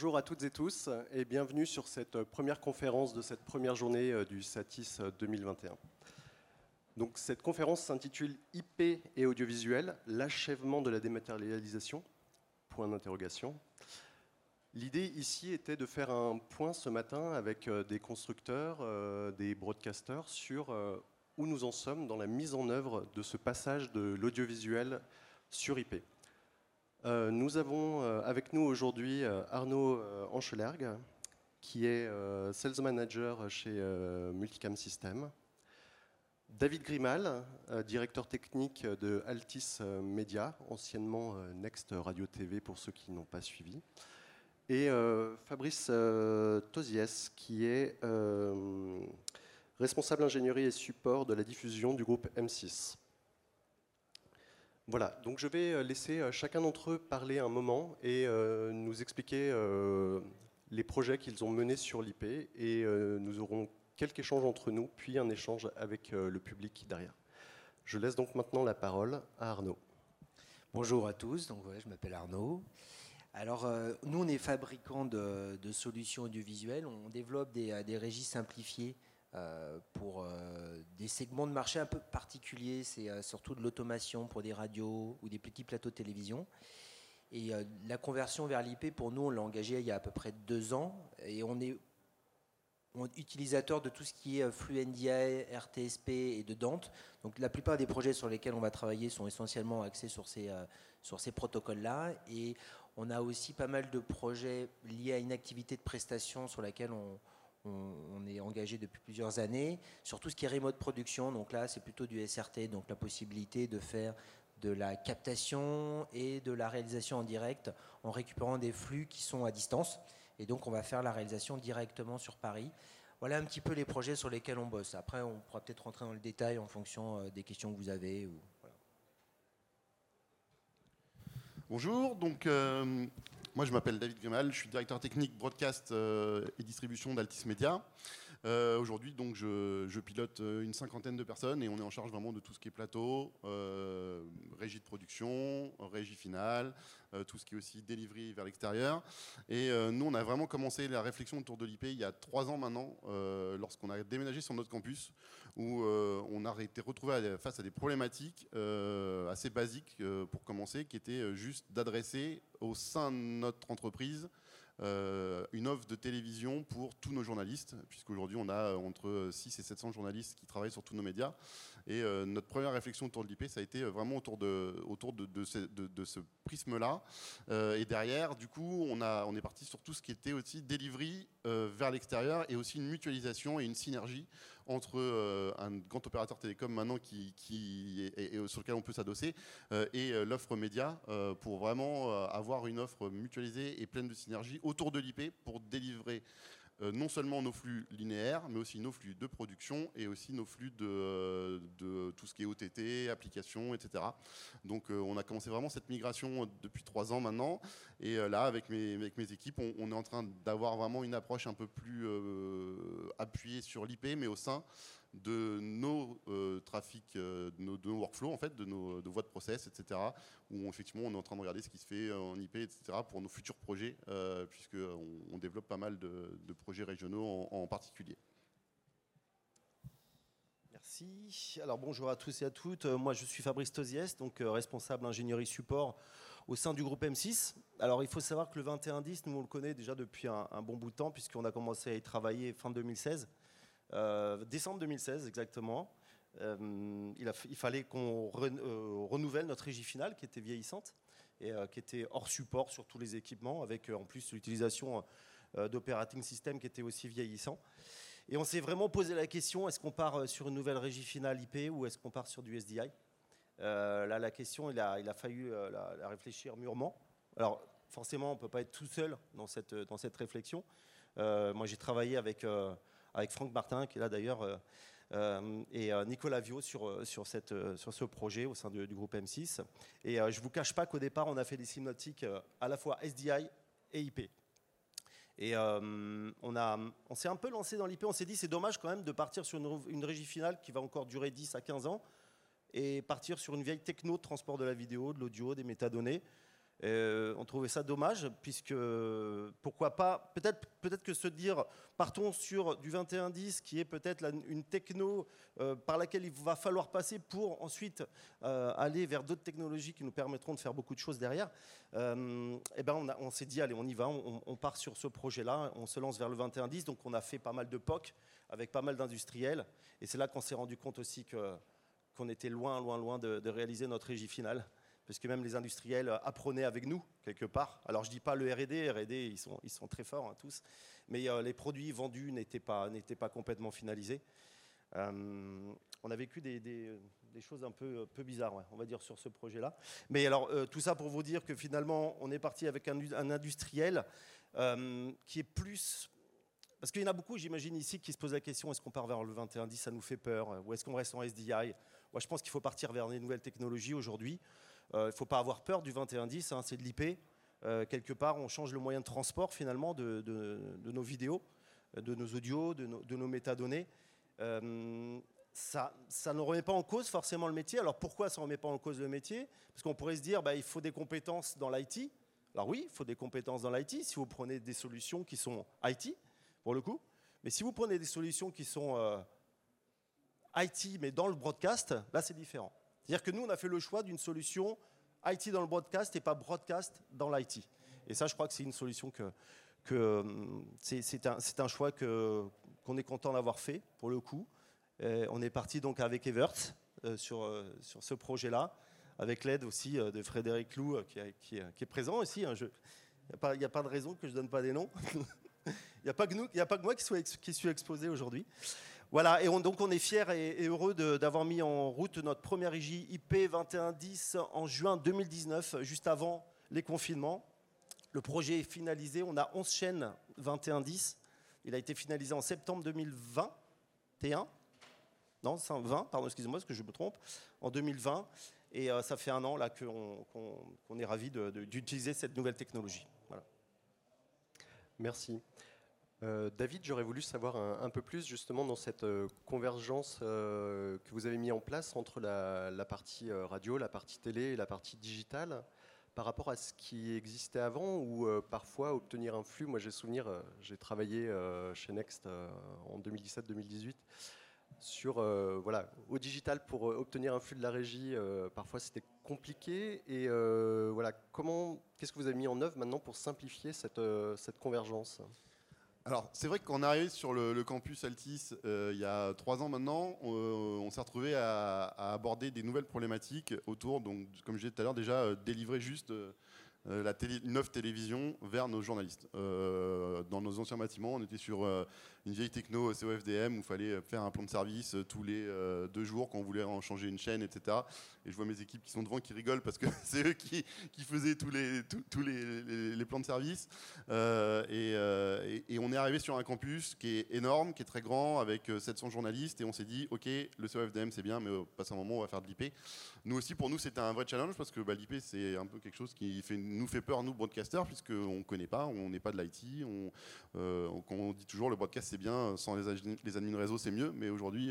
bonjour à toutes et tous et bienvenue sur cette première conférence de cette première journée euh, du SATIS 2021. Euh, Donc, cette conférence s'intitule IP et audiovisuel, l'achèvement de la dématérialisation. L'idée ici était de faire un point ce matin avec euh, des constructeurs, des broadcasters sur où nous en sommes dans la mise en œuvre de ce passage de l'audiovisuel sur IP. Euh, nous avons euh, avec nous aujourd'hui euh, Arnaud Anchelergue, qui est Sales Manager chez Multicam System. David Grimal, directeur technique de Altis Media, anciennement Next Radio TV pour ceux qui n'ont pas suivi. Et Fabrice Tosies, qui est responsable ingénierie et support de la diffusion du groupe M6. Voilà, donc je vais euh, laisser euh, chacun d'entre eux parler un moment et euh, nous expliquer les projets qu'ils ont menés sur l'IP et nous aurons quelques échanges entre nous, puis un échange avec le public derrière. Je laisse donc maintenant la parole à Arnaud. Bonjour à tous, donc je m'appelle Arnaud. Alors, nous, on est fabricant de, solutions audiovisuelles. On développe des, des régies simplifiées pour euh, des segments de marché un peu particuliers. C'est euh, surtout de l'automation pour des radios ou des petits plateaux de télévision. Et la conversion vers l'IP, pour nous, on l'a engagé il y a à peu près deux ans. Et on est, utilisateur de tout ce qui est flux NDI, RTSP et de Dante. Donc la plupart des projets sur lesquels on va travailler sont essentiellement axés sur ces, sur ces protocoles-là. Et on a aussi pas mal de projets liés à une activité de prestation sur laquelle on, on, est engagé depuis plusieurs années sur tout ce qui est remote production. Donc là, c'est plutôt du SRT, donc la possibilité de faire de la captation et de la réalisation en direct en récupérant des flux qui sont à distance. Et donc, on va faire la réalisation directement sur Paris. Voilà un petit peu les projets sur lesquels on bosse. Après, on pourra peut-être rentrer dans le détail en fonction euh, des questions que vous avez. Bonjour, donc euh, moi, je m'appelle David Grimal, je suis directeur technique broadcast euh, et distribution d'Altis Media. Euh, aujourd'hui, donc, je, pilote euh, une cinquantaine de personnes et on est en charge vraiment de tout ce qui est plateau, régie de production, régie finale, tout ce qui est aussi delivery vers l'extérieur. Et nous, on a vraiment commencé la réflexion autour de l'IP il y a trois ans maintenant, lorsqu'on a déménagé sur notre campus, où on a été retrouvé face à des problématiques assez basiques pour commencer, qui étaient juste d'adresser au sein de notre entreprise euh, une offre de télévision pour tous nos journalistes, puisqu'aujourd'hui on a entre 6 et 700 journalistes qui travaillent sur tous nos médias. Et euh, notre première réflexion autour de l'IP, ça a été vraiment autour de, ce, prisme-là. Euh, et derrière, du coup, on, est parti sur tout ce qui était aussi delivery vers l'extérieur et aussi une mutualisation et une synergie entre euh, un grand opérateur télécom maintenant qui, est, sur lequel on peut s'adosser euh, et euh, l'offre média pour vraiment avoir une offre mutualisée et pleine de synergie autour de l'IP pour délivrer non seulement nos flux linéaires, mais aussi nos flux de production et aussi nos flux de, tout ce qui est OTT, applications, etc. Donc on a commencé vraiment cette migration depuis trois ans maintenant. Et là, avec mes, équipes, on, est en train d'avoir vraiment une approche un peu plus appuyée sur l'IP, mais au sein de nos euh, trafics, euh, de, nos, workflows, en fait, de nos voies de process, etc. Où effectivement on est en train de regarder ce qui se fait en IP, etc. pour nos futurs projets, euh, puisqu'on on développe pas mal de, projets régionaux en, particulier. Merci. Alors bonjour à tous et à toutes. Moi je suis Fabrice Tosiès, donc responsable ingénierie support au sein du groupe M6. Alors il faut savoir que le 2110, nous on le connaît déjà depuis un, un bon bout de temps puisqu'on a commencé à y travailler fin 2016. Euh, décembre 2016 exactement. Euh, il, fallait qu'on euh, renouvelle notre régie finale qui était vieillissante et qui était hors support sur tous les équipements, avec en plus l'utilisation d'operating system qui était aussi vieillissant. Et on s'est vraiment posé la question est-ce qu'on part sur une nouvelle régie finale IP ou est-ce qu'on part sur du SDI Là, la question, il a, il a fallu la, réfléchir mûrement. Alors, forcément, on ne peut pas être tout seul dans cette, dans cette réflexion. moi, j'ai travaillé avec avec Franck Martin, qui est là d'ailleurs, euh, euh, et euh, Nicolas Viau sur, ce projet au sein du, groupe M6. Et je ne vous cache pas qu'au départ, on a fait des simnotiques à la fois SDI et IP. Et on, s'est un peu lancé dans l'IP, on s'est dit c'est dommage quand même de partir sur une, régie finale qui va encore durer 10 à 15 ans et partir sur une vieille techno de transport de la vidéo, de l'audio, des métadonnées. Euh, on trouvait ça dommage, puisque pourquoi pas, peut-être peut que se dire, partons sur du 2110, qui est peut-être une techno euh, par laquelle il va falloir passer pour ensuite euh, aller vers d'autres technologies qui nous permettront de faire beaucoup de choses derrière. et eh ben on, s'est dit, allez, on y va, on, part sur ce projet-là, on se lance vers le 2110, donc on a fait pas mal de POC avec pas mal d'industriels, et c'est là qu'on s'est rendu compte aussi qu'on était loin, loin, loin de réaliser notre régie finale parce que même les industriels apprenaient avec nous, quelque part. Alors je ne dis pas le RD, RD, ils sont, très forts, hein, tous, mais euh, les produits vendus n'étaient pas, complètement finalisés. Euh, on a vécu des, choses un peu, bizarres, on va dire, sur ce projet-là. Mais alors, euh, tout ça pour vous dire que finalement, on est parti avec un, un industriel qui est plus parce qu'il y en a beaucoup, j'imagine, ici, qui se posent la question est-ce qu'on part vers le 2110 Ça nous fait peur? Ou est-ce qu'on reste en SDI Moi, je pense qu'il faut partir vers des nouvelles technologies aujourd'hui. Il euh, ne faut pas avoir peur du 2110, hein, c'est de l'IP. Euh, quelque part, on change le moyen de transport finalement de, nos vidéos, de nos audios, de nos, métadonnées. Euh, ça, ça, ne remet pas en cause forcément le métier. Alors pourquoi ça ne remet pas en cause le métier? Parce qu'on pourrait se dire, bah, il faut des compétences dans l'IT. Alors oui, il faut des compétences dans l'IT si vous prenez des solutions qui sont IT, pour le coup. Mais si vous prenez des solutions qui sont IT, mais dans le broadcast, là c'est différent. C'est-à-dire que nous, on a fait le choix d'une solution IT dans le broadcast et pas broadcast dans l'IT. Et ça, je crois que c'est une solution que, euh, c'est un, un, choix qu'on est content d'avoir fait, pour le coup. on est parti donc avec Evert euh, sur, euh, sur ce projet-là, avec l'aide aussi de Frédéric Lou, qui, est présent aussi. Hein, il n'y a, a, pas de raison que je ne donne pas des noms. Il n'y a, pas que moi qui suis exposé aujourd'hui. Voilà, et donc on est fiers et, heureux d'avoir mis en route notre première IJ IP 2110 en juin 2019, juste avant les confinements. Le projet est finalisé, on a 11 chaînes 2110. Il a été finalisé en septembre 2021. Non, 20, pardon, excusez-moi, parce que je me trompe, en 2020. Et euh, ça fait un an là qu'on est ravis d'utiliser cette nouvelle technologie. Voilà. Merci. Euh, David, j'aurais voulu savoir un, peu plus justement dans cette euh, convergence euh, que vous avez mis en place entre la, partie radio, la partie télé et la partie digitale par rapport à ce qui existait avant ou parfois obtenir un flux? Moi j'ai souvenir, j'ai travaillé chez Next en 2017-2018 sur voilà au digital pour obtenir un flux de la régie. parfois c'était compliqué et voilà comment qu'est-ce que vous avez mis en œuvre maintenant pour simplifier cette, cette convergence? Alors, c'est vrai qu'on est arrivé sur le, campus Altis euh, il y a trois ans maintenant. On, euh, s'est retrouvé à, aborder des nouvelles problématiques autour, donc, comme je disais tout à l'heure, déjà euh, délivrer juste la télé, télévision vers nos journalistes. dans nos anciens bâtiments, on était sur une vieille techno COFDM où il fallait faire un plan de service tous les deux jours quand on voulait en changer une chaîne, etc. Et je vois mes équipes qui sont devant qui rigolent parce que c'est eux qui, faisaient tous les, tous, les, plans de service. Euh, euh, et, on est arrivé sur un campus qui est énorme, qui est très grand, avec 700 euh, journalistes. Et on s'est dit, OK, le COFDM c'est bien, mais au passé un moment, on va faire de l'IP. Nous aussi, pour nous, c'était un vrai challenge parce que bah, l'IP, c'est un peu quelque chose qui nous fait peur, nous, broadcasters, puisqu'on ne connaît pas, on n'est pas de l'IT. On, on dit toujours, le broadcast c'est bien, sans les, les admins réseau c'est mieux. Mais aujourd'hui,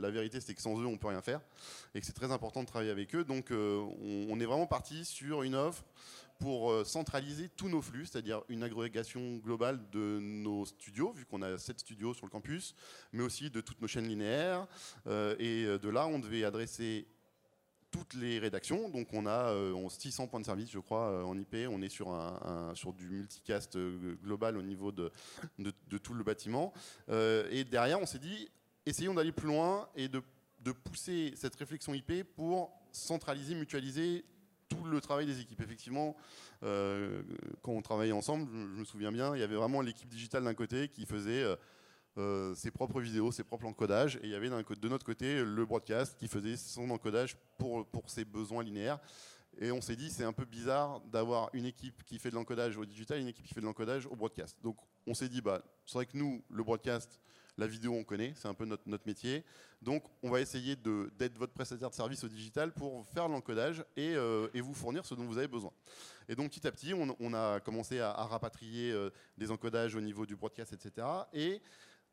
la vérité, c'est que sans eux, on peut rien faire. Et que c'est très important de avec eux. Donc euh, on, est vraiment parti sur une offre pour euh, centraliser tous nos flux, c'est-à-dire une agrégation globale de nos studios, vu qu'on a 7 studios sur le campus, mais aussi de toutes nos chaînes linéaires. Euh, et de là, on devait adresser toutes les rédactions. Donc on a 600 points de service, je crois, en IP. On est sur, un, sur du multicast global au niveau de, de tout le bâtiment. et derrière, on s'est dit, essayons d'aller plus loin et de de pousser cette réflexion IP pour centraliser, mutualiser tout le travail des équipes. Effectivement, euh, quand on travaillait ensemble, je, me souviens bien, il y avait vraiment l'équipe digitale d'un côté qui faisait euh, euh, ses propres vidéos, ses propres encodages, et il y avait de notre côté le broadcast qui faisait son encodage pour, pour ses besoins linéaires. Et on s'est dit, c'est un peu bizarre d'avoir une équipe qui fait de l'encodage au digital et une équipe qui fait de l'encodage au broadcast. Donc on s'est dit, bah, c'est vrai que nous, le broadcast, la vidéo, on connaît, c'est un peu notre, notre, métier. Donc, on va essayer d'être votre prestataire de service au digital pour faire l'encodage et, euh, et, vous fournir ce dont vous avez besoin. Et donc, petit à petit, on, a commencé à, rapatrier euh, des encodages au niveau du broadcast, etc. Et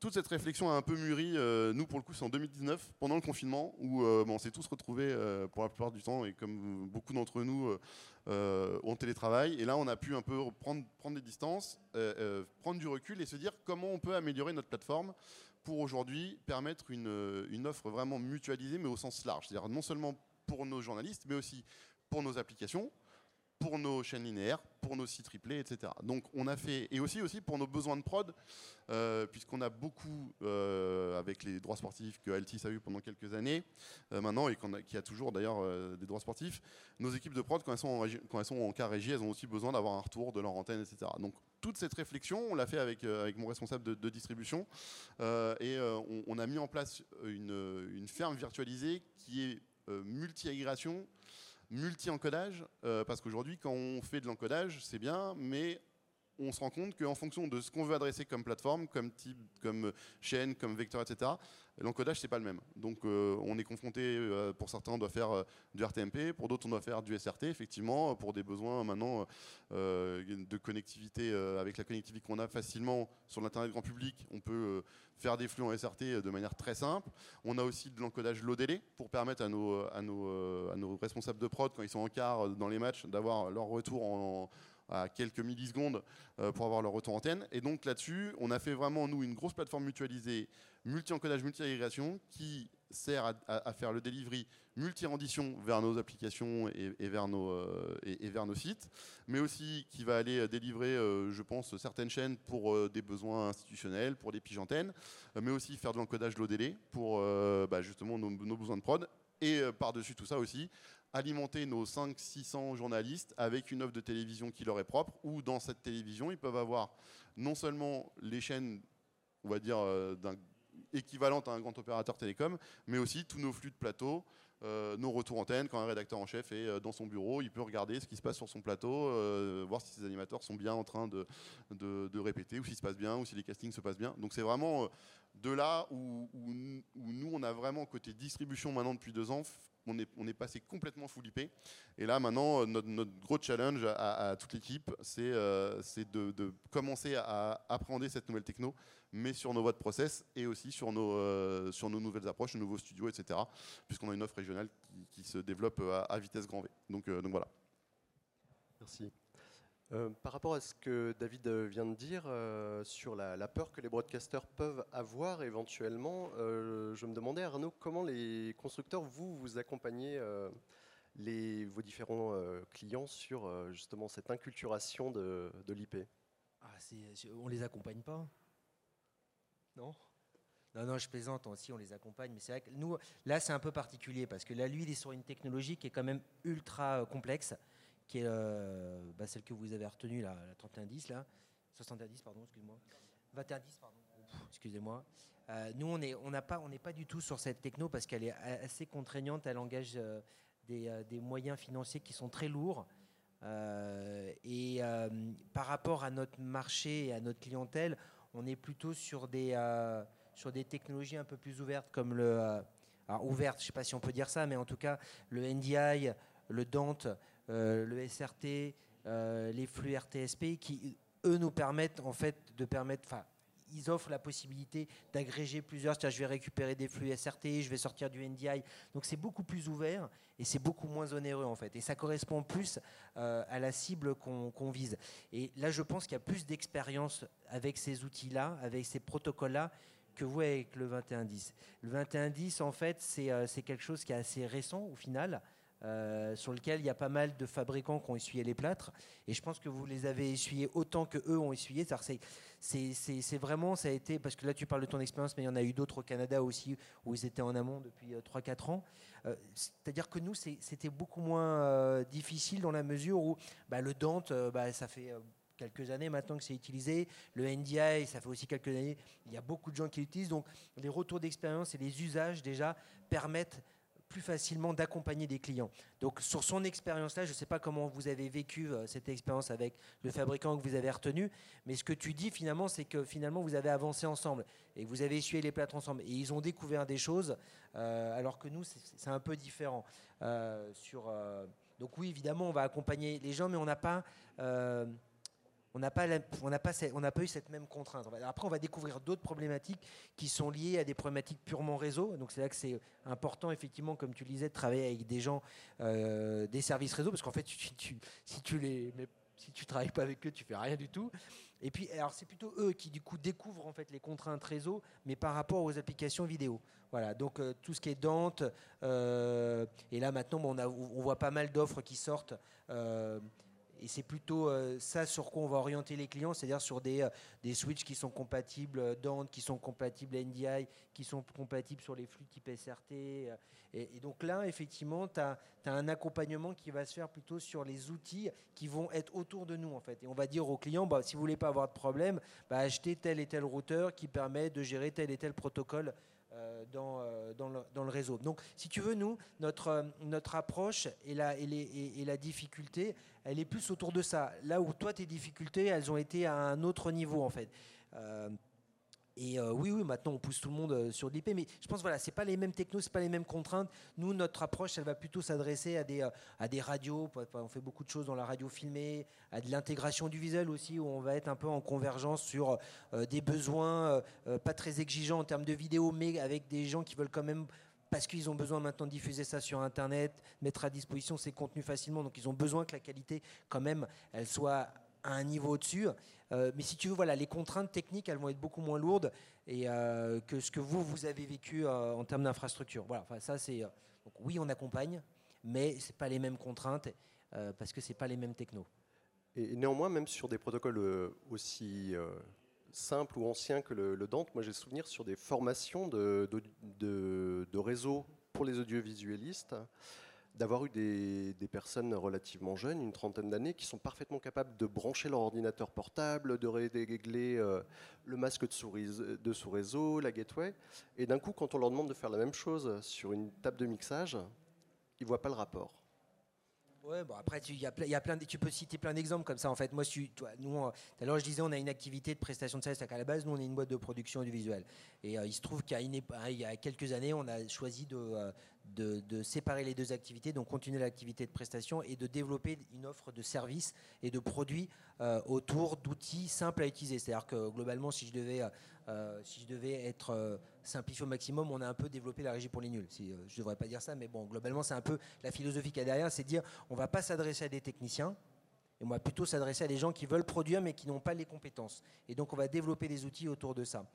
toute cette réflexion a un peu mûri. euh, nous, pour le coup, c'est en 2019, pendant le confinement, où euh, on s'est tous retrouvés euh, pour la plupart du temps, et comme beaucoup d'entre nous ont télétravail. Et là, on a pu un peu prendre, prendre des distances, prendre du recul et se dire comment on peut améliorer notre plateforme pour aujourd'hui permettre une, une offre vraiment mutualisée, mais au sens large. C'est-à-dire non seulement pour nos journalistes, mais aussi pour nos applications, pour nos chaînes linéaires, pour nos sites replay, etc. Donc on a fait, et aussi, aussi pour nos besoins de prod, euh, puisqu'on a beaucoup, euh, avec les droits sportifs que Altis a eu pendant quelques années, euh, maintenant, et a, qui a toujours d'ailleurs des droits sportifs, nos équipes de prod, quand elles sont en, régie- quand elles sont en cas régie, elles ont aussi besoin d'avoir un retour de leur antenne, etc. Donc toute cette réflexion, on l'a fait avec, avec mon responsable de, distribution, et on, a mis en place une, une ferme virtualisée qui est multi-agrégation, multi-encodage, euh, parce qu'aujourd'hui, quand on fait de l'encodage, c'est bien, mais on se rend compte qu'en fonction de ce qu'on veut adresser comme plateforme, comme type, comme chaîne, comme vecteur, etc., l'encodage c'est pas le même. Donc euh, on est confronté, euh, pour certains on doit faire euh, du RTMP, pour d'autres on doit faire du SRT, effectivement, pour des besoins maintenant euh, de connectivité, euh, avec la connectivité qu'on a facilement sur l'internet grand public, on peut euh, faire des flux en SRT de manière très simple. On a aussi de l'encodage low délai pour permettre à nos, euh, responsables de prod, quand ils sont en quart euh, dans les matchs, d'avoir leur retour en, à quelques millisecondes euh, pour avoir leur retour antenne. Et donc là-dessus, on a fait vraiment, nous, une grosse plateforme mutualisée, multi-encodage, multi-agrégation, qui sert à, faire le delivery multi-rendition vers nos applications et, et vers nos, euh, vers nos sites, mais aussi qui va aller euh, délivrer, je pense, certaines chaînes pour des besoins institutionnels, pour des euh, mais aussi faire de l'encodage low délai pour bah, justement nos, nos besoins de prod. Et par-dessus tout ça aussi, alimenter nos 500-600 journalistes avec une offre de télévision qui leur est propre, où dans cette télévision, ils peuvent avoir non seulement les chaînes, on va dire, euh, équivalentes à un grand opérateur télécom, mais aussi tous nos flux de plateau, euh, nos retours antennes. Quand un rédacteur en chef est euh, dans son bureau, il peut regarder ce qui se passe sur son plateau, euh, voir si ses animateurs sont bien en train de, de, répéter, ou s'il se passe bien, ou si les castings se passent bien. Donc c'est vraiment de là où, où, nous, on a vraiment côté distribution maintenant depuis deux ans, on est, passé complètement full. Et là, maintenant, euh, notre, gros challenge à, toute l'équipe, c'est euh, de, commencer à appréhender cette nouvelle techno, mais sur nos voies de process et aussi sur nos, euh, nouvelles approches, nos nouveaux studios, etc. Puisqu'on a une offre régionale qui, se développe à, vitesse grand V. Donc voilà. Merci. Euh, par rapport à ce que David euh, vient de dire euh, sur la, peur que les broadcasters peuvent avoir éventuellement, je me demandais, Arnaud, comment les constructeurs, vous, vous accompagnez les, vos différents clients sur justement cette inculturation de, l'IP Ah, on les accompagne pas. Non? Non, non, je plaisante, aussi on les accompagne, mais c'est vrai que nous, là c'est un peu particulier, parce que là, lui, il est sur une technologie qui est quand même ultra complexe, qui est euh, bah, celle que vous avez retenue, la, la 3110, là, 70, pardon, excuse-moi, 2110, pardon, excusez-moi. Euh, nous, on n'est on pas, pas du tout sur cette techno, parce qu'elle est assez contraignante, elle engage euh, des, des moyens financiers qui sont très lourds. Et par rapport à notre marché et à notre clientèle, on est plutôt sur des, sur des technologies un peu plus ouvertes, comme le. alors, ouverte, je ne sais pas si on peut dire ça, mais en tout cas, le NDI, le Dante, le SRT, euh, les flux RTSP, qui, eux, nous permettent, en fait, de permettre. Enfin, ils offrent la possibilité d'agréger plusieurs. C'est-à-dire, je vais récupérer des flux SRT, je vais sortir du NDI. Donc, c'est beaucoup plus ouvert et c'est beaucoup moins onéreux, en fait. Et ça correspond plus euh, à la cible qu'on vise. Et là, je pense qu'il y a plus d'expérience avec ces outils-là, avec ces protocoles-là, que vous avec le 2110. Le 2110, en fait, euh, c'est quelque chose qui est assez récent au final. Euh, sur lequel il y a pas mal de fabricants qui ont essuyé les plâtres et je pense que vous les avez essuyés autant que eux ont essuyé c'est- vraiment ça a été parce que là tu parles de ton expérience mais il y en a eu d'autres au Canada aussi où ils étaient en amont depuis 3-4 ans Euh, c'est-à-dire que nous c'était beaucoup moins euh, difficile dans la mesure où bah, le Dante euh, bah, ça fait euh, quelques années maintenant que c'est utilisé. Le NDI, ça fait aussi quelques années. Il y a beaucoup de gens qui l'utilisent. Donc, les retours d'expérience et les usages, déjà, permettent plus facilement d'accompagner des clients. Donc, sur son expérience-là, je ne sais pas comment vous avez vécu euh, cette expérience avec le fabricant que vous avez retenu, mais ce que tu dis finalement, c'est que finalement, vous avez avancé ensemble et vous avez essuyé les plâtres ensemble. Et ils ont découvert des choses, euh, alors que nous, c'est un peu différent. Euh, sur, donc, oui, évidemment, on va accompagner les gens, mais on n'a pas. On n'a pas, eu cette même contrainte. Après, on va découvrir d'autres problématiques qui sont liées à des problématiques purement réseau. Donc c'est là que c'est important, effectivement, comme tu le disais, de travailler avec des gens euh, des services réseau, parce qu'en fait, si tu si travailles pas avec eux, tu fais rien du tout. Et puis, alors c'est plutôt eux qui du coup découvrent en fait les contraintes réseau, mais par rapport aux applications vidéo. Voilà, donc euh, tout ce qui est Dante, euh, et là maintenant, on, voit pas mal d'offres qui sortent et c'est plutôt euh, ça sur quoi on va orienter les clients, c'est-à-dire sur des, euh, des switches qui sont compatibles euh, Dante, qui sont compatibles NDI, qui sont compatibles sur les flux type SRT. Et, donc là, effectivement, tu as, un accompagnement qui va se faire plutôt sur les outils qui vont être autour de nous, en fait. Et on va dire aux clients, bah, si vous voulez pas avoir de problème, bah, achetez tel et tel routeur qui permet de gérer tel et tel protocole dans, euh, dans, le, réseau. Donc, si tu veux, nous, notre, euh, approche et la, et, la difficulté, elle est plus autour de ça. Là où toi, tes difficultés, elles ont été à un autre niveau, en fait. Et euh, oui, oui, maintenant on pousse tout le monde euh, sur l'IP, mais je pense voilà, c'est pas les mêmes technos, c'est pas les mêmes contraintes. Nous, notre approche, elle va plutôt s'adresser à des euh, à des radios. On fait beaucoup de choses dans la radio filmée, à de l'intégration du visuel aussi, où on va être un peu en convergence sur des besoins pas très exigeants en termes de vidéo, mais avec des gens qui veulent quand même parce qu'ils ont besoin maintenant de diffuser ça sur Internet, mettre à disposition ces contenus facilement. Donc ils ont besoin que la qualité, quand même, elle soit à un niveau au-dessus. Euh, mais si tu veux, voilà, les contraintes techniques, elles vont être beaucoup moins lourdes et, euh, que ce que vous, vous avez vécu euh, en termes d'infrastructure. Voilà, ça, c'est. oui, on accompagne, mais ce pas les mêmes contraintes parce que ce pas les mêmes technos. Et néanmoins, même sur des protocoles aussi simples ou anciens que le, Dante, moi j'ai souvenir sur des formations de, de, de réseau pour les audiovisualistes d'avoir eu des, personnes relativement jeunes, une trentaine d'années, qui sont parfaitement capables de brancher leur ordinateur portable, de régler euh, le masque de sous-réseau, la gateway. Et d'un coup, quand on leur demande de faire la même chose sur une table de mixage, ils ne voient pas le rapport. Ouais, bon après tu, y a, plein tu peux citer plein d'exemples comme ça en fait. Moi, toi, nous, alors je disais, on a une activité de prestation de service à la base. Nous, on est une boîte de production audiovisuelle. Et euh, il se trouve qu'il y, y, a quelques années, on a choisi de, euh, de, séparer les deux activités, donc continuer l'activité de prestation et de développer une offre de services et de produits euh, autour d'outils simples à utiliser. C'est-à-dire que globalement, si je devais, euh, si je devais être euh, simplifié au maximum, on a un peu développé la régie pour les nuls. je ne devrais pas dire ça, mais bon, globalement, c'est un peu la philosophie qu'il y a derrière, c'est de dire on ne va pas s'adresser à des techniciens. Et on va plutôt s'adresser à des gens qui veulent produire mais qui n'ont pas les compétences. Et donc on va développer des outils autour de ça.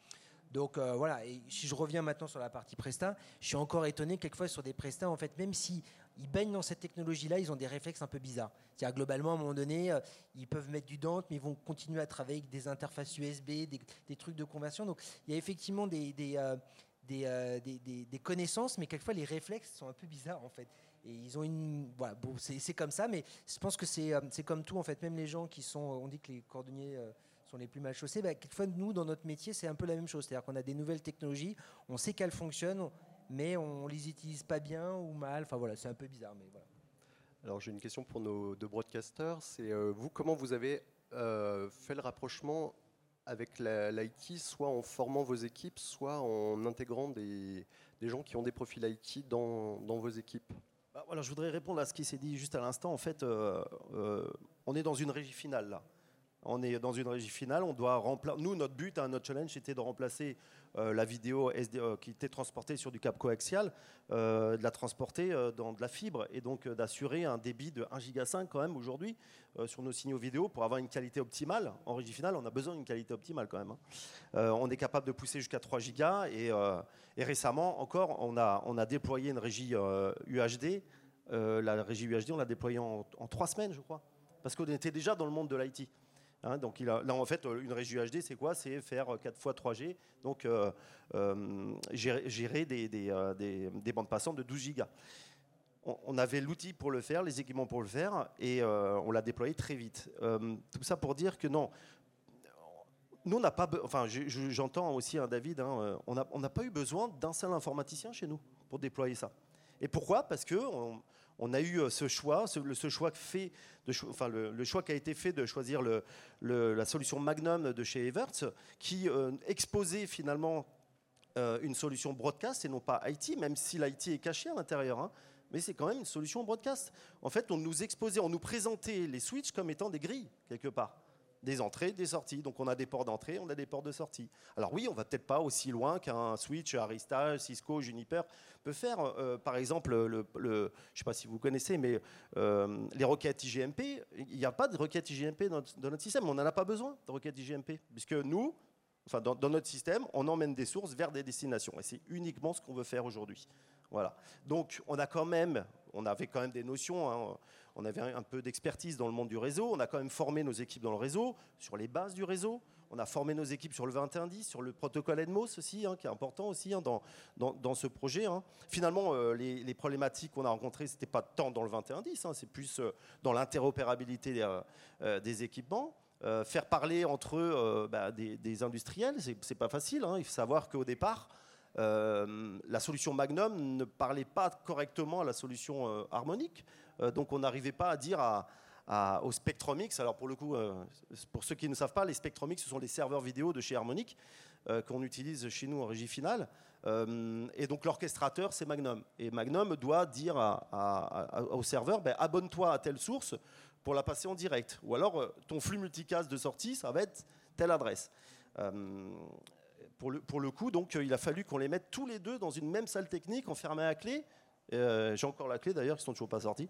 Donc euh, voilà, et si je reviens maintenant sur la partie Presta, je suis encore étonné quelquefois sur des Presta, en fait, même si baignent dans cette technologie-là, ils ont des réflexes un peu bizarres. C'est-à-dire globalement, à un moment donné, euh, ils peuvent mettre du Dante, mais ils vont continuer à travailler avec des interfaces USB, des, trucs de conversion. Donc il y a effectivement euh, des, connaissances, mais quelquefois les réflexes sont un peu bizarres en fait. Et ils ont une. C'est comme ça, mais je pense que c'est comme tout en fait. Même les gens qui sont. On dit que les cordonniers sont les plus mal chaussés. Bah, quelquefois, nous, dans notre métier, c'est un peu la même chose. C'est-à-dire qu'on a des nouvelles technologies, on sait qu'elles fonctionnent, mais on les utilise pas bien ou mal. Enfin voilà, c'est un peu bizarre, mais voilà. Alors j'ai une question pour nos deux broadcasters. C'est euh, vous, comment vous avez euh, fait le rapprochement avec l'IT, soit en formant vos équipes, soit en intégrant des, des gens qui ont des profils IT dans, dans vos équipes? Bah, voilà, Je voudrais répondre à ce qui s'est dit juste à l'instant. En fait, euh, on est dans une régie finale là. On est dans une régie finale, on doit remplacer. Nous, notre but, hein, notre challenge, c'était de remplacer euh, la vidéo SD, euh, qui était transportée sur du câble coaxial, euh, de la transporter dans de la fibre et donc d'assurer un débit de 1 giga 5 quand même aujourd'hui sur nos signaux vidéo pour avoir une qualité optimale. En régie finale, on a besoin d'une qualité optimale quand même. Hein. on est capable de pousser jusqu'à 3 gigas et, récemment encore, on a, on a déployé une régie UHD. la régie UHD, on l'a déployée en, en 3 semaines, je crois, parce qu'on était déjà dans le monde de l'IT. Hein, donc a, là, en fait, une régie UHD, c'est quoi? C'est faire 4 fois 3G, donc euh, euh, gérer, des, euh, des, des, bandes passantes de 12 gigas. On, avait l'outil pour le faire, les équipements pour le faire, et on l'a déployé très vite. tout ça pour dire que non, nous, on n'a pas, enfin, j'entends aussi un David, hein, on n'a pas eu besoin d'un seul informaticien chez nous pour déployer ça. Et pourquoi? Parce que on a eu euh, ce choix, ce, choix fait, enfin le, choix qui a été fait de choisir la solution Magnum de chez Everts, qui euh, exposait finalement euh, une solution broadcast et non pas IT, même si l'IT est caché à l'intérieur. Hein. mais c'est quand même une solution broadcast. En fait, on nous exposait, on nous présentait les switches comme étant des grilles quelque part. Des entrées, des sorties. Donc on a des ports d'entrée, on a des ports de sortie. Alors oui, on va peut-être pas aussi loin qu'un switch Arista, Cisco, Juniper peut faire. Euh, par exemple, le, je ne sais pas si vous connaissez, mais euh, les requêtes IGMP, il n'y a pas de requêtes IGMP dans, notre système. On n'en a pas besoin de requêtes IGMP, puisque nous, enfin dans, notre système, on emmène des sources vers des destinations. Et c'est uniquement ce qu'on veut faire aujourd'hui. Voilà. Donc on a quand même, on avait quand même des notions. Hein, on avait un peu d'expertise dans le monde du réseau. On a quand même formé nos équipes dans le réseau, sur les bases du réseau. On a formé nos équipes sur le 2110, sur le protocole EDMOS aussi, hein, qui est important aussi hein, dans, dans, ce projet. Hein. Finalement, euh, les, problématiques qu'on a rencontrées, ce n'était pas tant dans le 2110, c'est plus euh, dans l'interopérabilité euh, des équipements. faire parler entre eux bah, des, des, industriels, c'est pas facile. Il faut savoir qu'au départ, la solution Magnum ne parlait pas correctement à la solution harmonique. Euh, donc on n'arrivait pas à dire au Spectromix. Alors pour le coup, euh, pour ceux qui ne savent pas, les Spectromix, ce sont les serveurs vidéo de chez Harmonic euh, qu'on utilise chez nous en régie finale. et donc l'orchestrateur, c'est Magnum. Et Magnum doit dire au serveur, ben, abonne-toi à telle source pour la passer en direct. Ou alors ton flux multicast de sortie, ça va être telle adresse. Pour le, pour le, coup, donc, il a fallu qu'on les mette tous les deux dans une même salle technique, enfermés à clé, euh, j'ai encore la clé d'ailleurs, ils sont toujours pas sortis.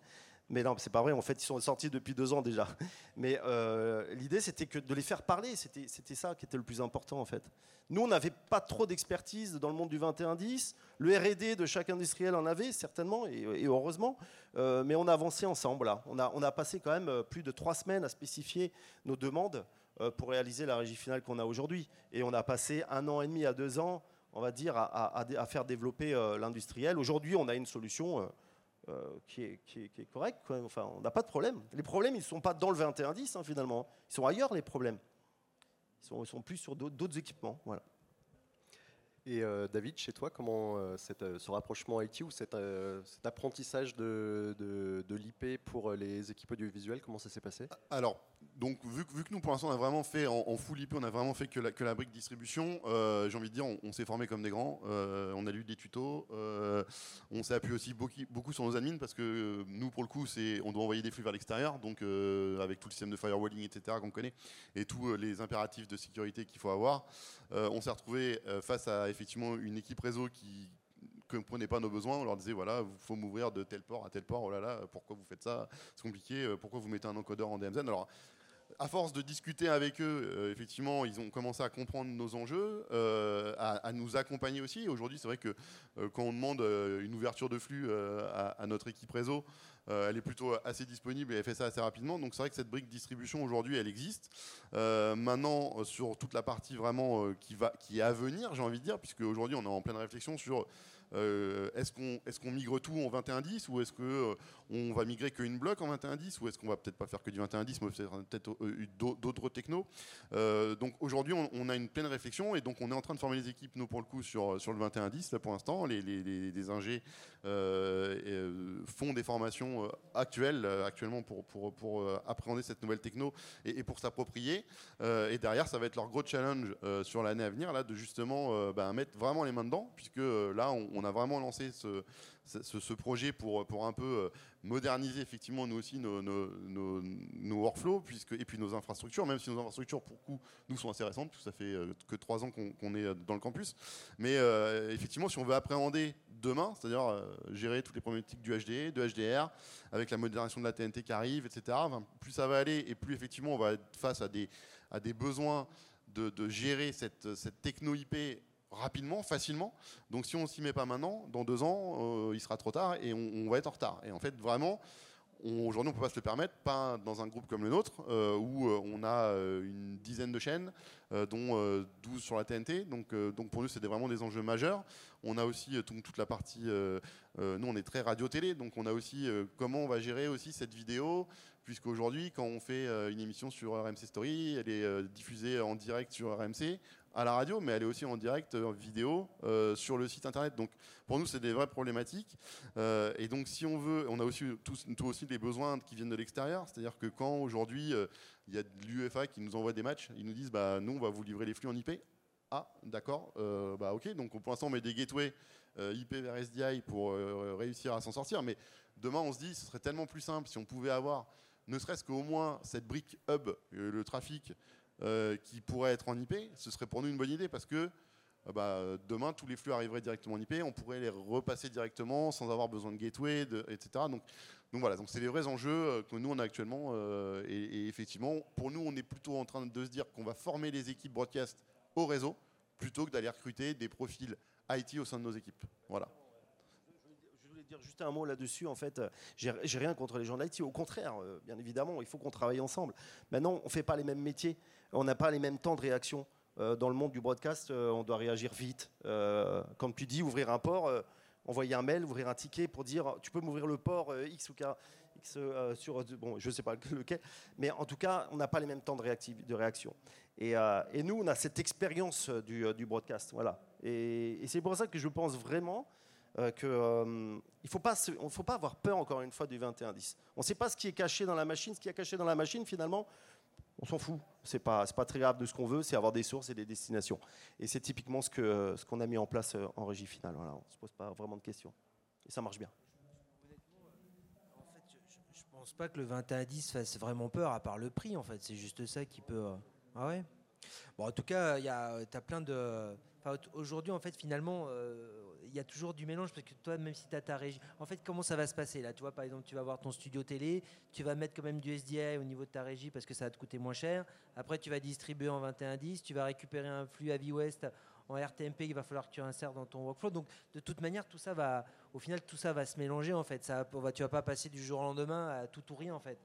Mais non, c'est pas vrai. En fait, ils sont sortis depuis deux ans déjà. Mais euh, l'idée, c'était que de les faire parler. C'était ça qui était le plus important en fait. Nous, on n'avait pas trop d'expertise dans le monde du 2110. Le R&D de chaque industriel en avait certainement et, heureusement. Euh, mais on a avancé ensemble. On a passé quand même plus de trois semaines à spécifier nos demandes pour réaliser la régie finale qu'on a aujourd'hui. Et on a passé un an et demi à deux ans on va dire, à, faire développer euh, l'industriel. Aujourd'hui, on a une solution euh, euh, qui, est, correcte. Enfin, on n'a pas de problème. Les problèmes, ils ne sont pas dans le 2110, hein, finalement. Ils sont ailleurs, les problèmes. Ils sont, ils sont plus sur d'autres équipements. Voilà. Et euh, David, chez toi, comment euh, euh, ce rapprochement IT ou cet, apprentissage de, l'IP pour les équipes audiovisuelles, comment ça s'est passé? Alors, donc, vu, vu, que nous, pour l'instant, on a vraiment fait en, full IP, on a vraiment fait que la, que la brique distribution, j'ai envie de dire, on, s'est formé comme des grands, on a lu des tutos, on s'est appuyé aussi beaucoup, beaucoup, sur nos admins parce que nous, pour le coup, on doit envoyer des flux vers l'extérieur, donc avec tout le système de firewalling, etc., qu'on connaît, et tous les impératifs de sécurité qu'il faut avoir, on s'est retrouvé face à effectivement une équipe réseau qui ne comprenait pas nos besoins. On leur disait voilà, il faut m'ouvrir de tel port à tel port. Oh là là, pourquoi vous faites ça? C'est compliqué. Euh, pourquoi vous mettez un encodeur en DMZ Alors, à force de discuter avec eux, euh, effectivement, ils ont commencé à comprendre nos enjeux, euh, à, nous accompagner aussi. Aujourd'hui, c'est vrai que quand on demande une ouverture de flux à, notre équipe réseau, elle est plutôt assez disponible et elle fait ça assez rapidement. Donc c'est vrai que cette brique distribution aujourd'hui, elle existe. Euh, maintenant, euh, sur toute la partie vraiment qui, va, qui est à venir, j'ai envie de dire, puisque aujourd'hui on est en pleine réflexion sur euh, est-ce qu'on migre tout en 21.10 ou est-ce qu'on euh, va migrer qu'une bloc en 21.10 ou est-ce qu'on va peut-être pas faire que du 21.10 mais peut-être euh, d'autres technos? Donc aujourd'hui on, a une pleine réflexion et donc on est en train de former les équipes nous pour le coup sur, le 21.10 là pour l'instant. Les, les, ingés font des formations actuelles actuellement pour, appréhender cette nouvelle techno et, pour s'approprier. Et derrière ça va être leur gros challenge sur l'année à venir là de justement bah, mettre vraiment les mains dedans puisque là on, on a vraiment lancé ce, projet pour, un peu euh, moderniser effectivement nous aussi nos, workflows puisque, et puis nos infrastructures, même si nos infrastructures pour coup nous sont assez récentes, puisque ça fait euh, que trois ans qu'on est dans le campus. Mais euh, effectivement, si on veut appréhender demain, c'est-à-dire gérer toutes les problématiques du HD, de HDR, avec la modernisation de la TNT qui arrive, etc., plus ça va aller et plus effectivement on va être face à des, besoins de, gérer cette techno IP rapidement, facilement. Donc si on s'y met pas maintenant, dans deux ans, euh, il sera trop tard et on, va être en retard. Et en fait, vraiment, aujourd'hui, on ne peut pas se le permettre, pas dans un groupe comme le nôtre, euh, où euh, on a une dizaine de chaînes, dont 12 sur la TNT. Donc, pour nous, c'est vraiment des enjeux majeurs. On a aussi toute la partie, nous, on est très radio-télé, donc on a aussi comment on va gérer aussi cette vidéo, puisqu'aujourd'hui, quand on fait une émission sur RMC Story, elle est diffusée en direct sur RMC à la radio, mais elle est aussi en direct en vidéo euh, sur le site internet. Donc pour nous, c'est des vraies problématiques. Euh, et donc si on veut, on a aussi tous, aussi des besoins qui viennent de l'extérieur. C'est-à-dire que quand aujourd'hui euh, il y a l'UEFA qui nous envoie des matchs, ils nous disent bah nous on va vous livrer les flux en IP. Ah d'accord, bah ok. Donc pour l'instant on met des gateways IP vers SDI pour réussir à s'en sortir. Mais demain on se dit ce serait tellement plus simple si on pouvait avoir ne serait-ce qu'au moins cette brique hub, euh, le trafic euh, qui pourrait être en IP, ce serait pour nous une bonne idée parce que euh, bah, demain, tous les flux arriveraient directement en IP, on pourrait les repasser directement sans avoir besoin de gateway, etc. Donc, voilà, donc c'est les vrais enjeux que nous on a actuellement. et, et, effectivement, pour nous, on est plutôt en train de se dire qu'on va former les équipes broadcast au réseau plutôt que d'aller recruter des profils IT au sein de nos équipes. Voilà dire juste un mot là-dessus. En fait, j'ai rien contre les gens d'IT. Au contraire, euh, bien évidemment, il faut qu'on travaille ensemble. Maintenant, on ne fait pas les mêmes métiers. On n'a pas les mêmes temps de réaction. Euh, dans le monde du broadcast, euh, on doit réagir vite. comme tu dis, ouvrir un port, envoyer un mail, ouvrir un ticket pour dire tu peux m'ouvrir le port X ou K. X, sur, bon, je ne sais pas lequel, mais en tout cas, on n'a pas les mêmes temps de, de réaction. Et, nous, on a cette expérience du, broadcast. Voilà. Et c'est pour ça que je pense vraiment euh, qu'il euh, ne faut pas, faut pas avoir peur, encore une fois, du 21-10. On ne sait pas ce qui est caché dans la machine. Ce qui est caché dans la machine, finalement, on s'en fout. Ce n'est pas, pas très grave de ce qu'on veut, c'est avoir des sources et des destinations. Et c'est typiquement ce qu'on ce qu'on a mis en place euh, en régie finale. On ne se pose pas vraiment de questions. Et ça marche bien. je pense pas que le 21-10 fasse vraiment peur, à part le prix, en fait. C'est juste ça qui peut... Ah ouais Bon, en tout cas, tu as plein de... Aujourd'hui, en fait, finalement, il y a toujours du mélange parce que toi, même si tu as ta régie. En fait, comment ça va se passer là? Tu vois, par exemple, tu vas avoir ton studio télé, tu vas mettre quand même du SDI au niveau de ta régie parce que ça va te coûter moins cher. Après, tu vas distribuer en 21.10, tu vas récupérer un flux à West en RTMP il va falloir que tu insères dans ton workflow. Donc, de toute manière, tout ça va, au final, tout ça va se mélanger en fait. Ça, tu vas pas passer du jour au lendemain à tout ou rien en fait.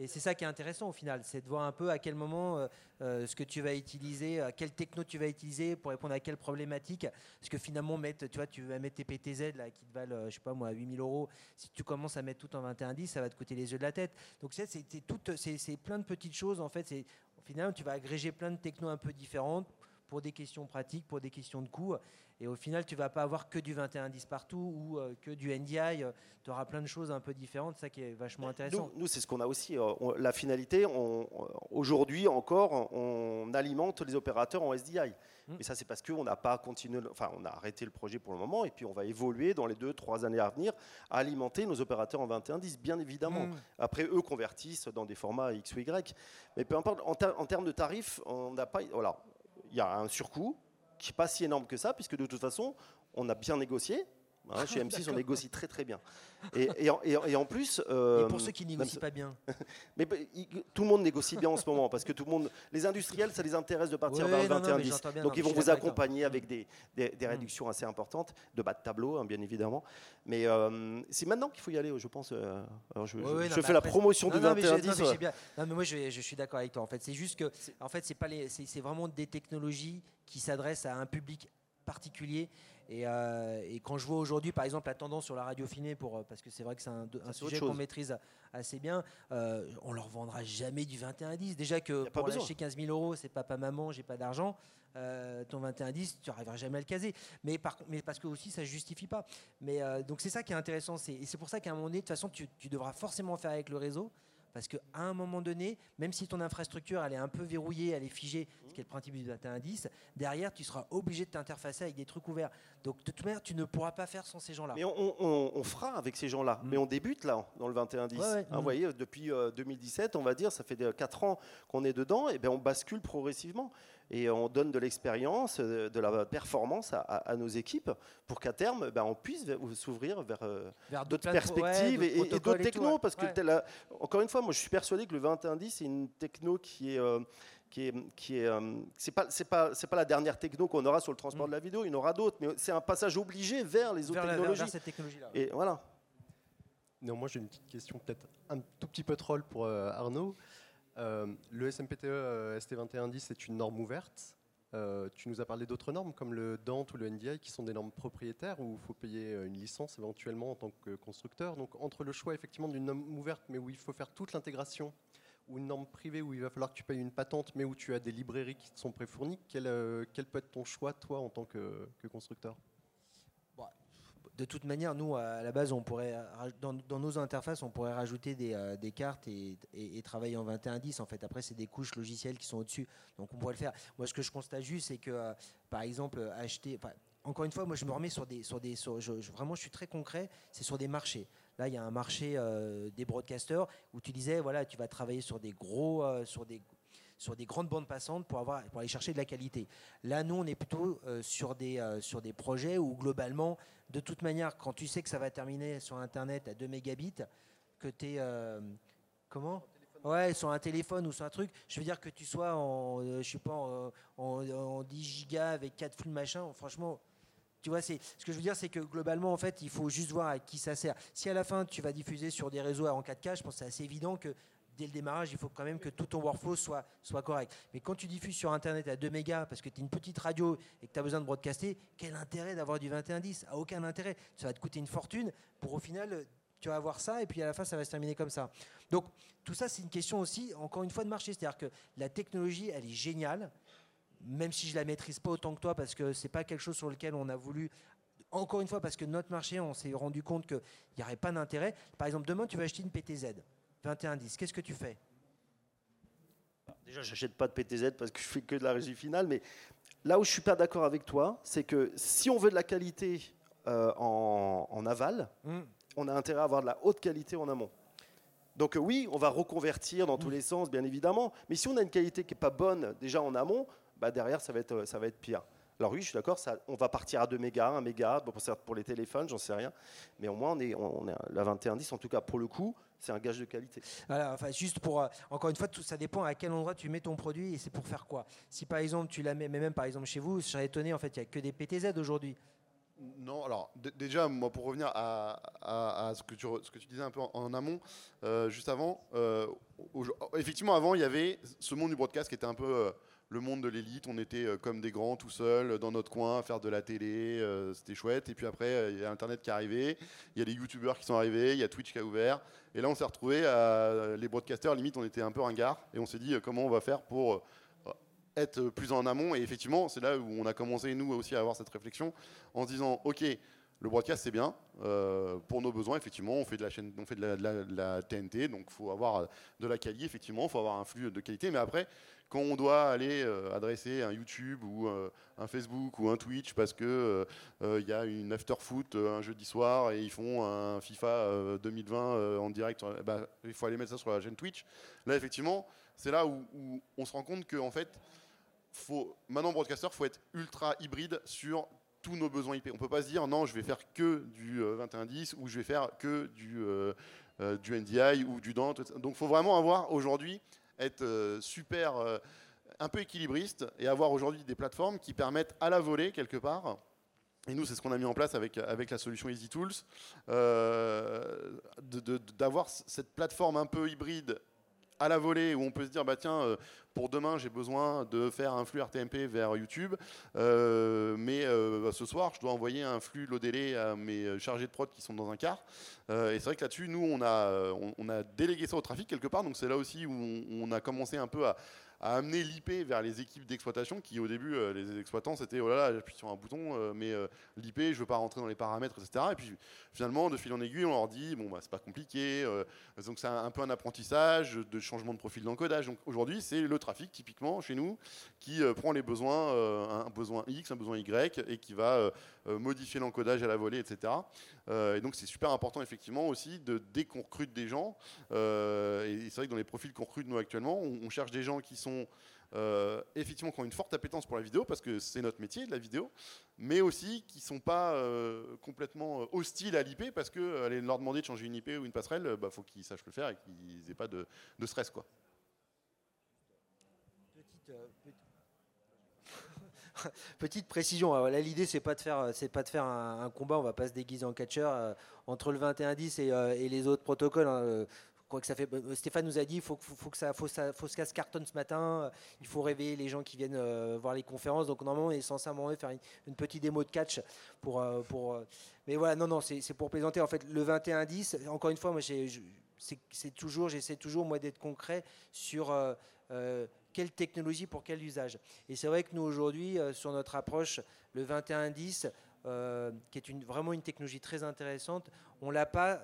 Et c'est ça qui est intéressant au final, c'est de voir un peu à quel moment euh, euh, ce que tu vas utiliser, à quel techno tu vas utiliser pour répondre à quelle problématique. Parce que finalement, mettre, tu tu vas mettre tes PTZ là, qui te valent, euh, je sais pas moi, 8000 euros. Si tu commences à mettre tout en 21.10, ça va te coûter les yeux de la tête. Donc c'est, plein de petites choses en fait. Au final, tu vas agréger plein de technos un peu différentes pour des questions pratiques, pour des questions de coûts. Et au final, tu vas pas avoir que du 21-10 partout ou euh, que du NDI. tu auras plein de choses un peu différentes, ça qui est vachement intéressant. Nous, c'est ce qu'on a aussi. Euh, la finalité, aujourd'hui encore, on alimente les opérateurs en SDI. Mmh. Et ça, c'est parce qu'on n'a pas continué, enfin, on a arrêté le projet pour le moment, et puis on va évoluer dans les deux, trois années à venir à alimenter nos opérateurs en 21-10, bien évidemment. Mmh. Après, eux convertissent dans des formats X ou Y. Mais peu importe, en, en termes de tarifs, on n'a pas. Voilà, il y a un surcoût qui n'est pas si énorme que ça, puisque de toute façon, on a bien négocié. Hein, chez M6, on négocie très très bien. Et, et, et, en plus. Euh, et pour ceux qui négocient pas bien. Mais bah, tout le monde négocie bien en ce moment parce que tout le monde, les industriels, ça les intéresse de partir vers le 21-10. Donc ils vont vous accompagner avec des, des, mm. réductions assez importantes, de bas de tableau, hein, bien évidemment. Mais euh, c'est maintenant qu'il faut y aller, je pense. Euh, je, je fais la promotion du 21-10. Non, mais moi je, je suis d'accord avec toi. En fait, c'est juste que, en fait, c'est vraiment des technologies qui s'adressent à un public particulier euh, et, quand je vois aujourd'hui, par exemple, la tendance sur la radio finée, pour, euh, parce que c'est vrai que c'est un, sujet qu'on maîtrise assez bien, euh, on leur vendra jamais du 21-10. Déjà que pour lâcher 15 000 euros, c'est papa-maman, j'ai pas d'argent. ton 21-10, tu n'arriveras jamais à le caser. Mais, par, mais parce que aussi, ça ne justifie pas. Mais, donc c'est ça qui est intéressant. Et c'est pour ça qu'à un moment donné, de toute façon, tu, tu devras forcément faire avec le réseau. Parce qu'à un moment donné, même si ton infrastructure elle est un peu verrouillée, elle est figée, ce qui est le principe du 2110, derrière tu seras obligé de t'interfacer avec des trucs ouverts. Donc de toute manière, tu ne pourras pas faire sans ces gens-là. Mais on, fera avec ces gens-là. Mm. Mais on débute là, dans le 2110. Hein, vous voyez, depuis 2017, euh, on va dire, ça fait 4 ans qu'on est dedans, et bien on bascule progressivement et on donne de l'expérience, euh, de la performance à, nos équipes pour qu'à terme, ben, on puisse s'ouvrir vers, euh, d'autres perspectives et, d'autres technos. parce que, encore une fois, moi je suis persuadé que le 2110, c'est une techno qui est. Euh, qui est, qui est c'est pas c'est pas c'est pas la dernière techno qu'on aura sur le transport mm. de la vidéo, il y en aura d'autres, mais c'est un passage obligé vers les autres technologies. cette technologie-là. Et voilà. Non, moi j'ai une petite question, peut-être un tout petit peu troll pour Arnaud. Euh, le SMPTE euh, ST2110 est une norme ouverte. Euh, tu nous as parlé d'autres normes comme le DANT ou le NDI qui sont des normes propriétaires où il faut payer une licence éventuellement en tant que constructeur. Donc entre le choix effectivement d'une norme ouverte mais où il faut faire toute l'intégration ou une norme privée où il va falloir que tu payes une patente mais où tu as des librairies qui te sont préfournies, quel, peut être ton choix toi en tant que constructeur? De toute manière, nous, à la base, dans, nos interfaces, on pourrait rajouter des, euh, cartes et, travailler en 21.10. En fait, après, c'est des couches logicielles qui sont au-dessus. Donc, on pourrait le faire. Moi, ce que je constate juste, c'est que, euh, par exemple, acheter encore une fois, moi je me remets sur des, sur vraiment je suis très concret, c'est sur des marchés. Là, il y a un marché euh, des broadcasters où tu disais, voilà, tu vas travailler sur des gros, euh, sur des sur des grandes bandes passantes pour, avoir, pour aller chercher de la qualité. Là, nous, on est plutôt euh, sur, des, sur des projets où, globalement, de toute manière, quand tu sais que ça va terminer sur Internet à 2 mégabits, que tu es... comment? Ouais, sur un téléphone ou sur un truc, je veux dire que tu sois en, je sais pas, en, en 10 gigas avec 4 flux machin, franchement, tu vois, c'est ce que je veux dire, c'est que globalement, en fait, il faut juste voir à qui ça sert. Si à la fin tu vas diffuser sur des réseaux en 4K, je pense que c'est assez évident que dès le démarrage, il faut quand même que tout ton workflow soit, soit correct. Mais quand tu diffuses sur Internet à 2 mégas parce que tu es une petite radio et que tu as besoin de broadcaster, quel intérêt d'avoir du 2110 A aucun intérêt. Ça va te coûter une fortune pour au final, tu vas avoir ça et puis à la fin, ça va se terminer comme ça. Donc tout ça, c'est une question aussi, encore une fois, de marché. C'est-à-dire que la technologie, elle est géniale même si je la maîtrise pas autant que toi, parce que c'est pas quelque chose sur lequel on a voulu. Encore une fois, parce que notre marché, on s'est rendu compte qu'il n'y aurait pas d'intérêt. Par exemple, demain, tu vas acheter une PTZ 2110. Qu'est-ce que tu fais? Déjà, j'achète pas de PTZ parce que je fais que de la régie finale, mais là où je suis pas d'accord avec toi, c'est que si on veut de la qualité euh, en, aval, hmm. on a intérêt à avoir de la haute qualité en amont. Donc oui, on va reconvertir dans tous hmm. les sens, bien évidemment, mais si on a une qualité qui n'est pas bonne déjà en amont, bah derrière, ça va, être, ça va être pire. Alors oui, je suis d'accord, on va partir à 2 mégas, 1 méga, pour les téléphones, j'en sais rien. Mais au moins, on est, on est à la 2110, en tout cas pour le coup, c'est un gage de qualité. Voilà, enfin, juste pour, euh, encore une fois, tout ça dépend à quel endroit tu mêtes ton produit et c'est pour faire quoi. Si par exemple tu la mets, mais même par exemple chez vous, je serais étonné, en fait, il n'y a que des PTZ aujourd'hui. Non, alors déjà, moi, pour revenir à, ce, que tu, ce, que tu, disais un peu en, amont, euh, juste avant, euh, effectivement, avant, il y avait ce monde du broadcast qui était un peu le monde de l'élite, on était euh, comme des grands tout seuls dans notre coin à faire de la télé, euh, c'était chouette. Et puis après, euh, il y a Internet qui est arrivé, il y a les youtubeurs qui sont arrivés, il y a Twitch qui a ouvert. Et là, on s'est retrouvé à les broadcasters, limite, on était un peu ringard et on s'est dit comment on va faire pour être plus en amont. Et effectivement, c'est là où on a commencé, nous aussi, à avoir cette réflexion en se disant ok, le broadcast c'est bien pour nos besoins effectivement on fait de la, TNT donc il faut avoir de la qualité effectivement il faut avoir un flux de qualité mais après quand on doit aller euh, adresser un YouTube ou euh, un Facebook ou un Twitch parce que il euh, y a une after foot un jeudi soir et ils font un FIFA 2020 en direct, bah, il faut aller mettre ça sur la chaîne Twitch. Là, effectivement, c'est là où, on se rend compte que en fait, faut, maintenant broadcaster, faut être ultra hybride sur tous nos besoins IP. On peut pas se dire non, je vais faire que du 2110 ou je vais faire que du du NDI ou du Dante. Donc, il faut vraiment avoir aujourd'hui être euh, super, euh, un peu équilibriste et avoir aujourd'hui des plateformes qui permettent à la volée, quelque part, et nous, c'est ce qu'on a mis en place avec, avec la solution Easy Tools, euh, d'avoir cette plateforme un peu hybride à la volée où on peut se dire bah tiens euh, pour demain j'ai besoin de faire un flux RTMP vers YouTube euh, mais euh, ce soir je dois envoyer un flux low délai à mes chargés de prod qui sont dans un car et c'est vrai que là-dessus nous on a on, a délégué ça au trafic quelque part. Donc c'est là aussi où on a commencé un peu à à amener l'IP vers les équipes d'exploitation qui au début euh, les exploitants c'était oh là là j'appuie sur un bouton euh, mais euh, l'IP je veux pas rentrer dans les paramètres etc et puis finalement de fil en aiguille on leur dit bon bah c'est pas compliqué donc c'est un, peu un apprentissage de changement de profil d'encodage. Donc aujourd'hui c'est le trafic typiquement chez nous qui prend les besoins un besoin X un besoin Y et qui va modifier l'encodage à la volée etc et donc c'est super important effectivement aussi de dès qu'on recrute des gens et c'est vrai que dans les profils qu'on recrute nous actuellement on cherche des gens qui sont euh, effectivement qui ont une forte appétence pour la vidéo parce que c'est notre métier de la vidéo, mais aussi qui sont pas euh, complètement euh, hostiles à l'IP parce que aller leur demander de changer une IP ou une passerelle, bah, faut qu'ils sachent le faire et qu'ils n'aient pas de, stress quoi. Petite, précision. là, l'idée c'est pas de faire, c'est pas de faire un, combat. On va pas se déguiser en catcheur entre le 2110 et, les autres protocoles. Hein, que ça fait. Euh, Stéphane nous a dit, il faut, faut, que ça, faut, ça, faut cartonne ce matin. Il faut réveiller les gens qui viennent euh, voir les conférences. Donc normalement, on est censé faire une, petite démo de catch pour, euh, pour. mais voilà, non, non, c'est pour plaisanter. En fait, le 21-10, encore une fois, moi, c'est toujours, j'essaie toujours moi d'être concret sur quelle technologie pour quel usage. Et c'est vrai que nous aujourd'hui, sur notre approche, le 21-10, qui est une, vraiment une technologie très intéressante, on l'a pas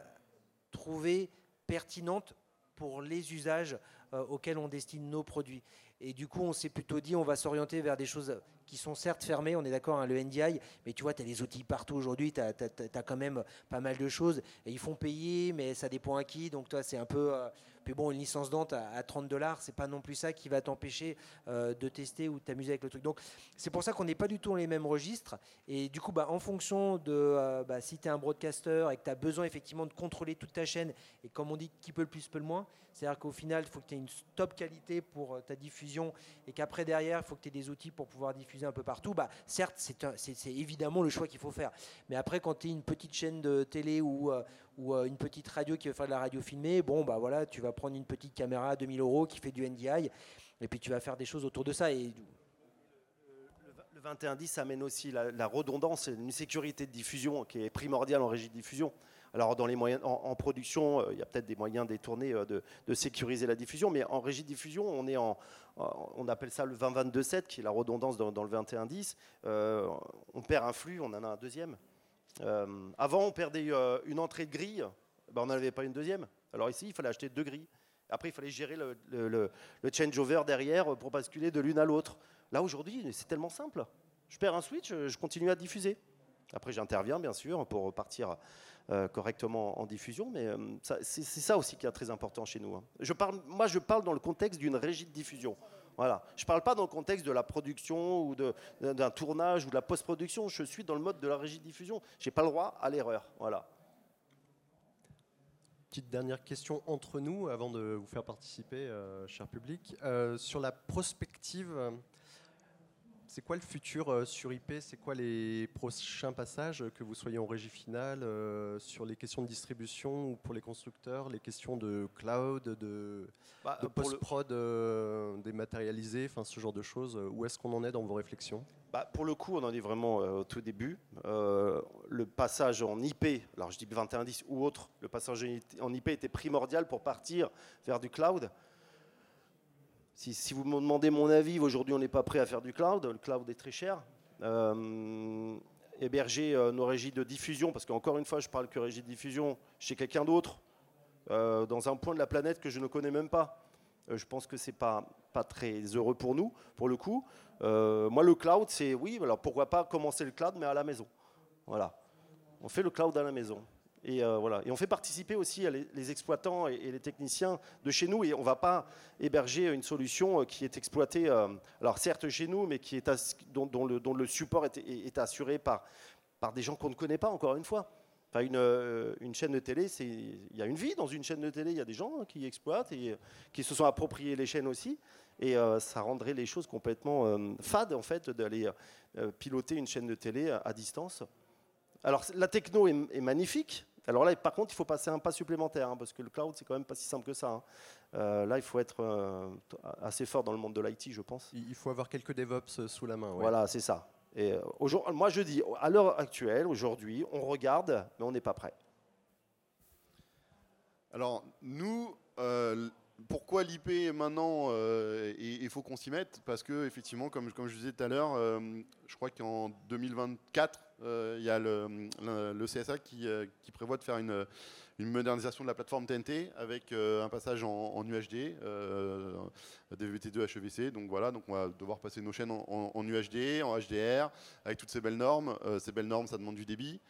trouvé pertinente pour les usages euh, auxquels on destine nos produits. Et du coup, on s'est plutôt dit, on va s'orienter vers des choses qui sont certes fermées, on est d'accord, hein, le NDI, mais tu vois, tu as les outils partout aujourd'hui, tu as, quand même pas mal de choses. Et ils font payer, mais ça dépend à qui. Donc toi, c'est un peu... Euh, puis bon, une licence Dante à, 30 dollars, c'est pas non plus ça qui va t'empêcher euh, de tester ou de t'amuser avec le truc. Donc c'est pour ça qu'on n'est pas du tout dans les mêmes registres. Et du coup, bah, en fonction de euh, bah, si tu es un broadcaster et que tu as besoin effectivement de contrôler toute ta chaîne, et comme on dit, qui peut le plus peut le moins, c'est-à-dire qu'au final, il faut que tu aies une top qualité pour euh, ta diffusion et qu'après derrière, il faut que tu aies des outils pour pouvoir diffuser un peu partout. Bah, certes, c'est évidemment le choix qu'il faut faire. Mais après, quand tu es une petite chaîne de télé ou, ou une petite radio qui veut faire de la radio filmée, bon, bah voilà, tu vas prendre une petite caméra à 2000 euros qui fait du NDI, et puis tu vas faire des choses autour de ça. Et le 2110 amène aussi la, redondance et une sécurité de diffusion qui est primordiale en régie de diffusion. Alors dans les moyens, en, production, euh, il y a peut-être des moyens détournés euh, de, sécuriser la diffusion, mais en régie de diffusion, on est en, on appelle ça le 20-22-7, qui est la redondance dans, le 2110. Euh, on perd un flux, on en a un deuxième. avant, on perdait une entrée de grille, ben, on n'en avait pas une deuxième. Alors ici, il fallait acheter deux grilles. Après, il fallait gérer le, le, changeover derrière pour basculer de l'une à l'autre. Là, aujourd'hui, c'est tellement simple. Je perds un switch, je continue à diffuser. Après, j'interviens, bien sûr, pour partir correctement en diffusion, mais euh, c'est ça aussi qui est très important chez nous. Hein. Je parle, moi, je parle dans le contexte d'une régie de diffusion. Voilà. Je ne parle pas dans le contexte de la production ou d'un tournage ou de la post-production. Je suis dans le mode de la régie de diffusion. Je n'ai pas le droit à l'erreur. Voilà petite dernière question entre nous avant de vous faire participer, euh, cher public. Euh, sur la prospective, c'est quoi le futur euh, sur IP C'est quoi les prochains passages, que vous soyez en régie finale, euh, sur les questions de distribution ou pour les constructeurs, les questions de cloud, de, bah, post-prod euh, dématérialisé, enfin ce genre de choses Où est-ce qu'on en est dans vos réflexions? Bah, Pour le coup, on en est vraiment au tout début. le passage en IP, alors je dis 2110 ou autre, le passage en IP était primordial pour partir vers du cloud. Si, vous me demandez mon avis, aujourd'hui on n'est pas prêt à faire du cloud, le cloud est très cher. Euh, héberger euh, nos régies de diffusion, parce qu'encore une fois je parle que régie de diffusion chez quelqu'un d'autre, euh, dans un point de la planète que je ne connais même pas. je pense que c'est pas, pas très heureux pour nous, pour le coup. moi le cloud, c'est oui, alors pourquoi pas commencer le cloud, mais à la maison. Voilà. On fait le cloud à la maison. Et, euh, voilà. et on fait participer aussi les, exploitants et, les techniciens de chez nous. Et on ne va pas héberger une solution euh, qui est exploitée, euh, alors certes chez nous, mais qui est dont, le, support est, assuré par, par des gens qu'on ne connaît pas, encore une fois. Une, chaîne de télé, il y a une vie dans une chaîne de télé. Il y a des gens qui exploitent et qui se sont appropriés les chaînes aussi. Et ça rendrait les choses complètement fades, en fait, d'aller piloter une chaîne de télé à, distance. Alors, la techno est magnifique, alors là, par contre, il faut passer un pas supplémentaire, hein, parce que le cloud, c'est quand même pas si simple que ça. Hein. Euh, là, il faut être euh, assez fort dans le monde de l'IT, je pense. Il faut avoir quelques DevOps euh, sous la main. Voilà, c'est ça. Et moi, je dis, à l'heure actuelle, aujourd'hui, on regarde, mais on n'est pas prêt. Alors, nous, pourquoi l'IP maintenant Il faut qu'on s'y mette parce que effectivement, comme, comme je disais tout à l'heure, je crois qu'en 2024, euh, il y a le, CSA euh, qui, prévoit de faire une, modernisation de la plateforme TNT avec euh, un passage en, UHD, DVT2 HEVC. Donc voilà, donc on va devoir passer nos chaînes en, UHD, en HDR, avec toutes ces belles normes. ces belles normes, ça demande du débit.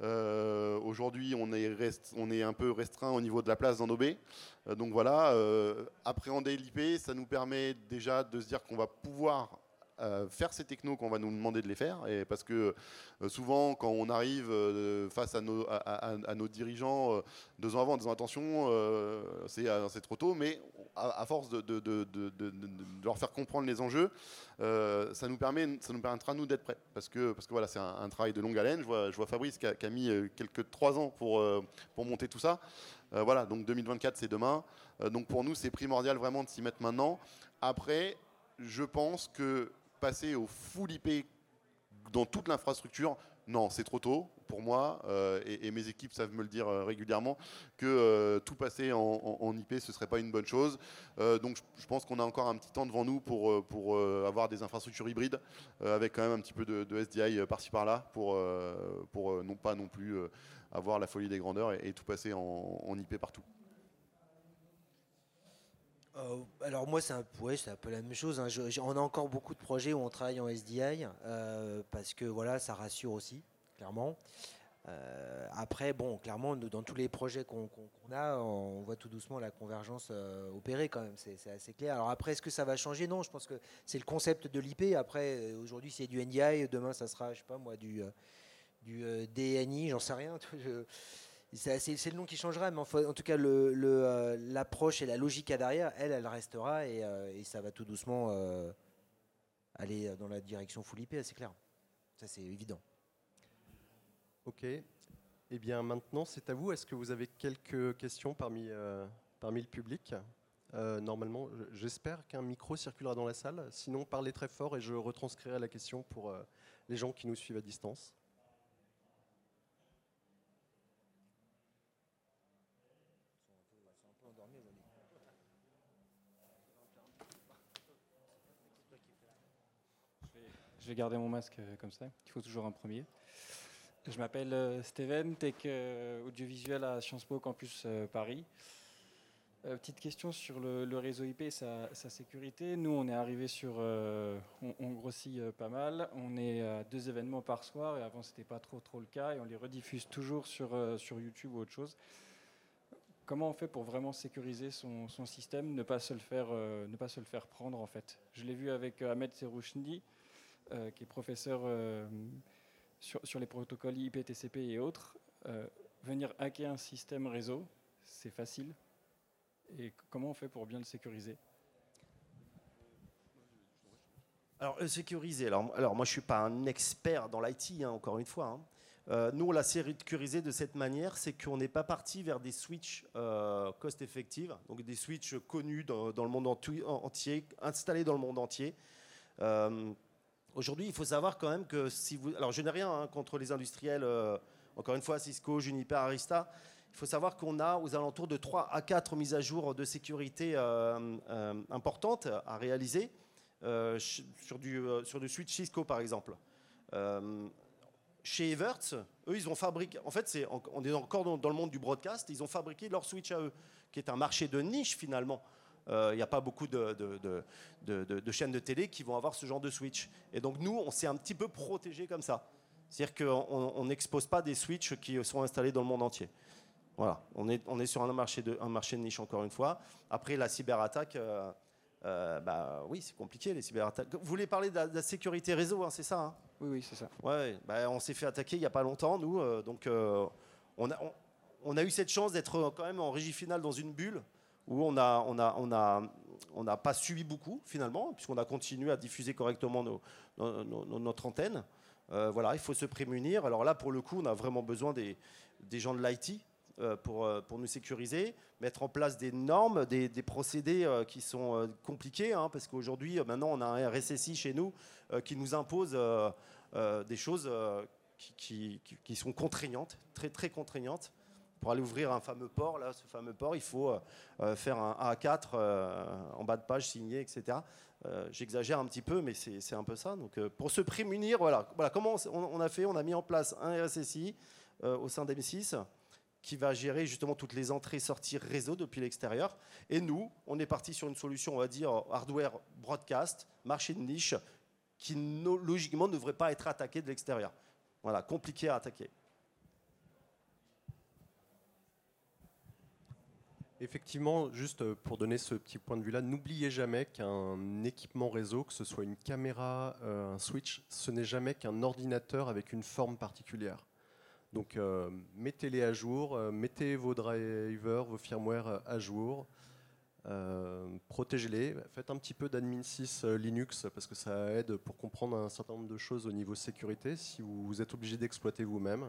Aujourd'hui, on on est un peu restreint au niveau de la place dans nos baies. donc voilà, appréhender l'IP, ça nous permet déjà de se dire qu'on va pouvoir euh, faire ces technos qu'on va nous demander de les faire. Et parce que euh, souvent, quand on arrive euh, face à nos, dirigeants deux ans avant, en disant attention, c'est trop tôt, mais à, force de, leur faire comprendre les enjeux, ça, nous permet, ça nous permettra, nous, d'être prêts. Parce que, parce que voilà, c'est un, travail de longue haleine. Je vois, je vois Fabrice qui a, qui a mis quelques trois ans pour, pour monter tout ça. voilà, donc 2024, c'est demain. donc pour nous, c'est primordial vraiment de s'y mettre maintenant. Après, je pense que passer au full IP dans toute l'infrastructure, non, c'est trop tôt pour moi, euh, et, mes équipes savent me le dire euh, régulièrement, que euh, tout passer en, IP, ce serait pas une bonne chose. donc je, pense qu'on a encore un petit temps devant nous pour, pour avoir des infrastructures hybrides, avec quand même un petit peu de, SDI par-ci par-là, pour, pour non pas non plus avoir la folie des grandeurs et, tout passer en IP partout. Euh, alors moi, c'est un, ouais, un peu la même chose. hein. On a encore beaucoup de projets où on travaille en SDI euh, parce que voilà, ça rassure aussi, clairement. Euh, après, bon, clairement, dans tous les projets qu'on a, on voit tout doucement la convergence opérer quand même. C'est assez clair. Alors après, est-ce que ça va changer? Non, je pense que c'est le concept de l'IP. Après, aujourd'hui, c'est du NDI. Demain, ça sera, je sais pas moi, du, DNI, j'en sais rien. C'est le nom qui changera, mais en tout cas, euh, l'approche et la logique à derrière, elle, elle restera et, euh, ça va tout doucement euh, aller dans la direction full IP, c'est clair. Ça, c'est évident. Ok. Eh bien, maintenant, c'est à vous. Est-ce que vous avez quelques questions parmi, parmi le public? Normalement, je- j'espère qu'un micro circulera dans la salle. Sinon, parlez très fort et je retranscrirai la question pour les gens qui nous suivent à distance. Je vais garder mon masque euh, comme ça. Il faut toujours un premier. Je m'appelle euh, Steven, tech euh, audiovisuel à Sciences Po Campus Paris. Petite question sur le, réseau IP et sa, sécurité. Nous, on est arrivé sur, on, grossit pas mal. On est à deux événements par soir et avant c'était pas trop trop le cas et on les rediffuse toujours sur sur YouTube ou autre chose. Comment on fait pour vraiment sécuriser son, système, ne pas se le faire, ne pas se le faire prendre en fait? Je l'ai vu avec Ahmed Serouchni, euh, qui est professeur euh, sur, les protocoles IP, TCP et autres. Euh, venir hacker un système réseau, c'est facile. Et comment on fait pour bien le sécuriser? Alors, sécuriser. Alors, moi, je suis pas un expert dans l'IT, hein, encore une fois. hein. Nous, on l'a sécurisé de cette manière, c'est qu'on n'est pas parti vers des switches euh, cost-effectives, donc des switches connus dans, le monde entier, installés dans le monde entier. Aujourd'hui, il faut savoir quand même que si vous... Alors, je n'ai rien hein, contre les industriels, euh, encore une fois, Cisco, Juniper, Arista. Il faut savoir qu'on a aux alentours de 3 à 4 mises à jour de sécurité euh, euh, importantes à réaliser sur, du, sur du switch Cisco, par exemple. Chez Evertz, eux, ils ont fabriqué. En fait, on est encore dans le monde du broadcast. Ils ont fabriqué leur switch à eux, qui est un marché de niche finalement. Euh, Il n'y a pas beaucoup de, de- de- de- de- de chaînes de télé qui vont avoir ce genre de switch. Et donc nous, on s'est un petit peu protégé comme ça. C'est-à-dire qu'on on n'expose pas des switches qui sont installés dans le monde entier. Voilà, on est, on est sur un marché, de, un marché de niche encore une fois. Après, la cyberattaque, euh, euh, bah oui, c'est compliqué les cyberattaques. Vous voulez parler de la, de la sécurité réseau, hein, c'est ça hein? Oui, oui, c'est ça. Ouais, bah, on s'est fait attaquer il n'y a pas longtemps, nous. euh, donc, on, a, on, on a eu cette chance d'être quand même en régie finale dans une bulle où on n'a pas subi beaucoup, finalement, puisqu'on a continué à diffuser correctement notre antenne. Euh, voilà, il faut se prémunir. Alors là, pour le coup, on a vraiment besoin des, gens de l'IT euh, pour, euh, pour nous sécuriser, mettre en place des normes, des, procédés qui sont compliqués, hein, parce qu'aujourd'hui, maintenant, on a un RSSI chez nous qui nous impose des choses qui- qui sont contraignantes, très très contraignantes. Pour aller ouvrir un fameux port, là, ce fameux port, il faut euh, euh, faire un A4 euh, en bas de page signé, etc. J'exagère un petit peu, mais c'est un peu ça. Donc, pour se prémunir, voilà, voilà comment on, a fait? On a mis en place un RSSI au sein d'M6 qui va gérer justement toutes les entrées sorties réseau depuis l'extérieur. Et nous, on est parti sur une solution, on va dire, hardware broadcast, marché de niche, qui logiquement ne devrait pas être attaqué de l'extérieur. Voilà, compliqué à attaquer. Effectivement, juste euh, pour donner ce petit point de vue-là, n'oubliez jamais qu'un équipement réseau, que ce soit une caméra, euh, un switch, ce n'est jamais qu'un ordinateur avec une forme particulière. Donc euh, mettez-les à jour, mettez vos drivers, vos firmware à jour, protégez-les, faites un petit peu d'admin 6 euh, Linux parce que ça aide pour comprendre un certain nombre de choses au niveau sécurité si vous êtes obligé d'exploiter vous-même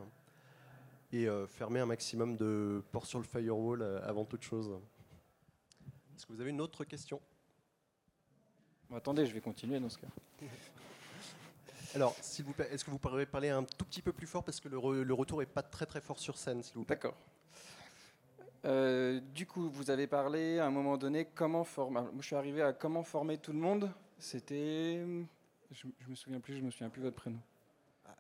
et euh, fermer un maximum de ports sur le firewall euh, avant toute chose. Est-ce que vous avez une autre question? Bon, attendez, je vais continuer dans ce cas. Alors, est-ce que vous pourriez parler un tout petit peu plus fort parce que le, re- le retour est pas très très fort sur scène, s'il vous plaît? D'accord. Euh, du coup, vous avez parlé à un moment donné comment former. Moi, je suis arrivé à comment former tout le monde. C'était, je, je me souviens plus, je me souviens plus votre prénom.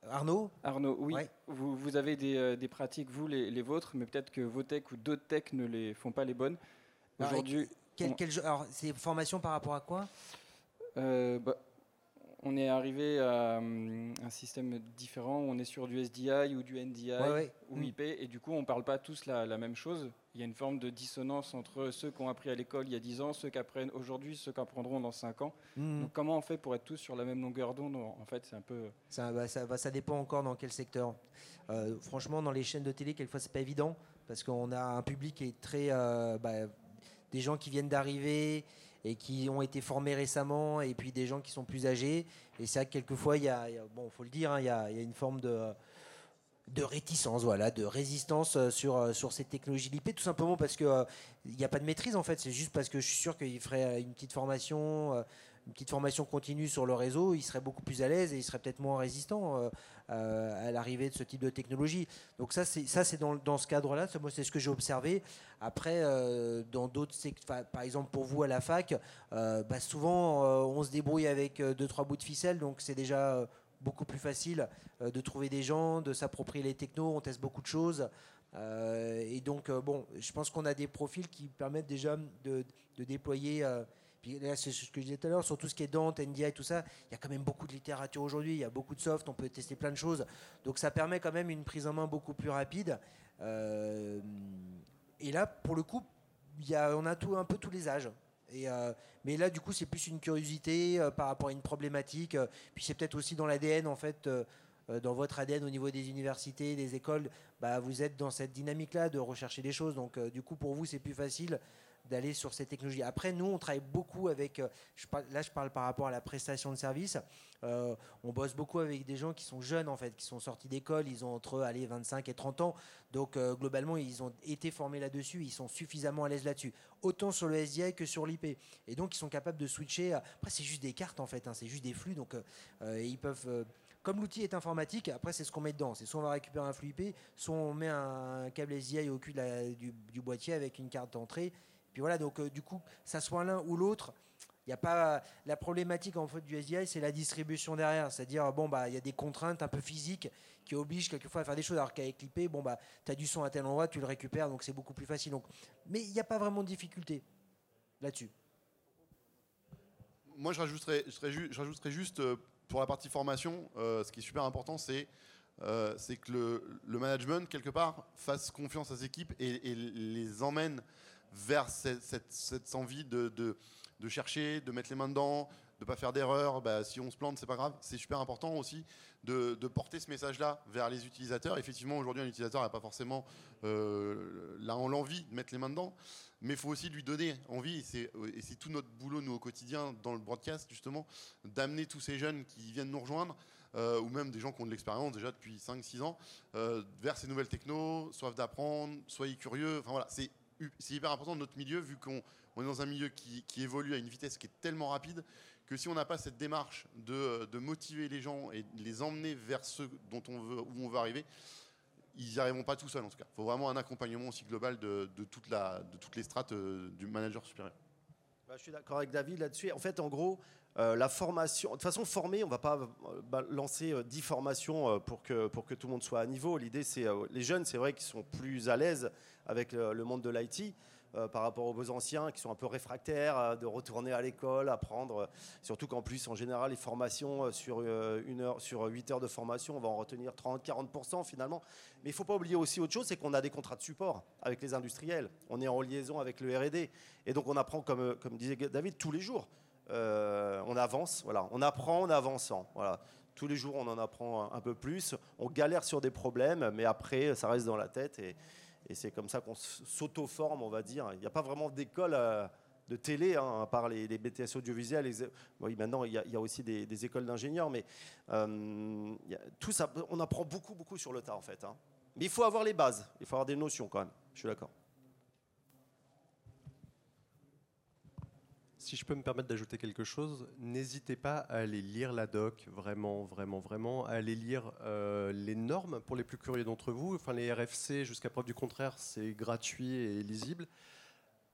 Arnaud Arnaud, oui. Ouais. Vous, vous avez des, euh, des pratiques, vous, les, les vôtres, mais peut-être que vos techs ou d'autres techs ne les font pas les bonnes. Aujourd'hui, Quel, quel alors, c'est formation par rapport à quoi? Euh, bah, on est arrivé à hum, un système différent où on est sur du SDI ou du NDI Ouais, ouais. ou Mm. IP et du coup on parle pas tous la, la même chose. Il y a une forme de dissonance entre ceux qui ont appris à l'école il y a 10 ans, ceux qui apprennent aujourd'hui, ceux qui apprendront dans 5 ans. Hmm. Donc comment on fait pour être tous sur la même longueur d'onde En fait c'est un peu... Ça, bah, ça, bah, ça dépend encore dans quel secteur. Euh, franchement, dans les chaînes de télé, quelquefois, c'est pas évident parce qu'on a un public qui est très. euh, bah, des gens qui viennent d'arriver et qui ont été formés récemment, et puis des gens qui sont plus âgés. Et c'est vrai que quelquefois, il y a, bon, faut le dire, hein, il y a une forme de de réticence, voilà, de résistance euh, sur, euh, sur cette technologie d'IP, tout simplement parce qu'il n'y a pas de maîtrise en fait. C'est juste parce que je suis sûr qu'il ferait euh, une petite formation, euh, une petite formation continue sur le réseau, il serait beaucoup plus à l'aise et il serait peut-être moins résistant euh, euh, à l'arrivée de ce type de technologie. Donc ça, c'est ça, c'est dans, dans ce cadre-là. Moi, c'est ce que j'ai observé. Après, euh, dans d'autres, sect- enfin, par exemple pour vous à la fac, euh, bah, souvent euh, on se débrouille avec euh, deux trois bouts de ficelle, donc c'est déjà euh, beaucoup plus facile euh, de trouver des gens, de s'approprier les technos. On teste beaucoup de choses. Euh, et donc, euh, bon, je pense qu'on a des profils qui permettent déjà de, déployer. là, c'est ce que je disais tout à l'heure, sur tout ce qui est Dante, NDI, tout ça, il y a quand même beaucoup de littérature aujourd'hui, il y a beaucoup de soft, on peut tester plein de choses. Donc ça permet quand même une prise en main beaucoup plus rapide. Et là, pour le coup, y a, on a tout, un peu tous les âges. Et, euh, mais là, du coup, c'est plus une curiosité euh, par rapport à une problématique. euh, puis c'est peut-être aussi dans l'ADN, en fait, dans votre ADN au niveau des universités, des écoles, bah, vous êtes dans cette dynamique-là de rechercher des choses. Donc, du coup, pour vous, c'est plus facile d'aller sur ces technologies. Après, nous, on travaille beaucoup avec, euh, là je parle par rapport à la prestation de service, Euh, on bosse beaucoup avec des gens qui sont jeunes en fait, qui sont sortis d'école, ils ont entre allez, 25 et 30 ans, donc euh, globalement ils ont été formés là-dessus, ils sont suffisamment à l'aise là-dessus, autant sur le SDI que sur l'IP. Et donc ils sont capables de switcher, après c'est juste des cartes en fait, hein, c'est juste des flux, donc ils peuvent... comme l'outil est informatique, après c'est ce qu'on met dedans. C'est soit on va récupérer un flux IP, soit on met un câble SDI au cul du boîtier avec une carte d'entrée. Puis voilà, donc euh, du coup, ça soit l'un ou l'autre, il y a pas la problématique en fait du SDI, c'est la distribution derrière. C'est-à-dire bon bah il y a des contraintes un peu physiques qui obligent quelquefois à faire des choses. Alors qu'avec l'IP, bon bah tu as du son à tel endroit, tu le récupères, donc c'est beaucoup plus facile. Donc, mais il n'y a pas vraiment de difficulté là-dessus. Moi, je rajouterais, je rajouterais juste euh, pour la partie formation, euh, ce qui est super important, c'est c'est que le, le management, quelque part, fasse confiance à ses équipes et les emmène vers cette, cette- cette envie de, de- de chercher, de mettre les mains dedans, de ne pas faire d'erreurs. Bah, si on se plante, c'est pas grave. C'est super important aussi de, de porter ce message-là vers les utilisateurs. Effectivement, aujourd'hui, un utilisateur n'a pas forcément euh, l'envie de mettre les mains dedans mais il faut aussi lui donner envie, et c'est, tout notre boulot, nous, au quotidien, dans le broadcast, justement, d'amener tous ces jeunes qui viennent nous rejoindre, euh, ou même des gens qui ont de l'expérience déjà depuis 5-6 ans, euh, vers ces nouvelles technos, soif d'apprendre, soyez curieux, enfin voilà, c'est, c'est hyper important dans notre milieu, vu qu'on on est dans un milieu qui, évolue à une vitesse qui est tellement rapide, que si on n'a pas cette démarche de, de motiver les gens et de les emmener vers ce dont on veut, où on veut arriver, ils n'y arriveront pas tout seuls en tout cas. Il faut vraiment un accompagnement aussi global de, de toute la, de toutes les strates euh, du manager supérieur. Bah, je suis d'accord avec David là-dessus. En fait, en gros, euh, la formation, de toute façon, former, on ne va pas euh, bah, lancer euh, 10 formations euh, pour, que, pour que tout le monde soit à niveau. L'idée, c'est les jeunes, c'est vrai qu'ils sont plus à l'aise avec le monde de l'IT. Euh, par rapport aux anciens qui sont un peu réfractaires euh, de retourner à l'école, apprendre. euh, surtout qu'en plus, en général, les formations sur, une heure, sur 8 heures de formation, on va en retenir 30-40% finalement. Mais il ne faut pas oublier aussi autre chose, c'est qu'on a des contrats de support avec les industriels. On est en liaison avec le R&D. Et donc on apprend, comme, comme disait David, tous les jours. On avance, voilà. On apprend en avançant. Voilà. Tous les jours, on en apprend un, peu plus. On galère sur des problèmes, mais après, ça reste dans la tête. Et c'est comme ça qu'on s'auto-forme, on va dire. Il n'y a pas vraiment d'école euh, de télé, hein, à part les, BTS audiovisuels. oui, maintenant, il y, a, aussi des, écoles d'ingénieurs, mais euh, tout ça, on apprend beaucoup, beaucoup sur le tas, en fait. hein. Mais il faut avoir les bases, il faut avoir des notions quand même. Je suis d'accord. Si je peux me permettre d'ajouter quelque chose, n'hésitez pas à aller lire la doc, vraiment, vraiment, vraiment, à aller lire euh, les normes pour les plus curieux d'entre vous. Enfin, les RFC, jusqu'à preuve du contraire, c'est gratuit et lisible.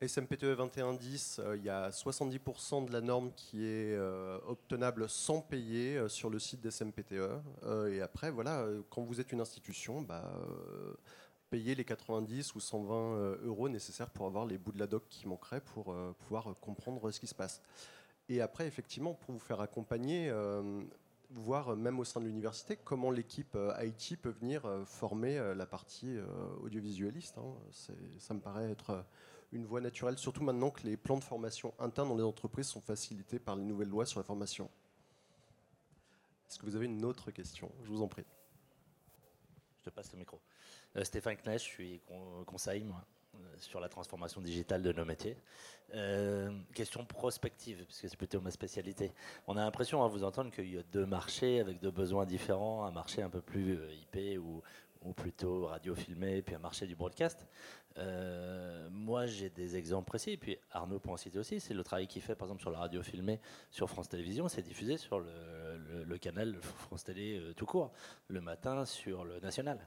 SMPTE 2110, euh, il y a 70% de la norme qui est euh, obtenable sans payer sur le site des SMPTE. Euh, et après, voilà, quand vous êtes une institution, bah, payer les 90 ou 120 euros nécessaires pour avoir les bouts de la doc qui manqueraient pour pouvoir comprendre ce qui se passe. Et après, effectivement, pour vous faire accompagner, voir même au sein de l'université comment l'équipe IT peut venir former la partie audiovisualiste. Hein. Ça me paraît être une voie naturelle, surtout maintenant que les plans de formation internes dans les entreprises sont facilités par les nouvelles lois sur la formation. Est-ce que vous avez une autre question? Je vous en prie. Je te passe le micro. Euh, Stéphane Knecht, je suis conseil euh, sur la transformation digitale de nos métiers. Euh, question prospective, puisque c'est plutôt ma spécialité. On a l'impression à vous entendre qu'il y a deux marchés avec deux besoins différents, un marché un peu plus IP ou, ou plutôt radio filmé, puis un marché du broadcast. Euh, moi, j'ai des exemples précis, puis Arnaud peut en citer aussi. C'est le travail qu'il fait, par exemple, sur la radio filmée sur France Télévisions. C'est diffusé sur le, canal France Télé euh, tout court, le matin sur le national.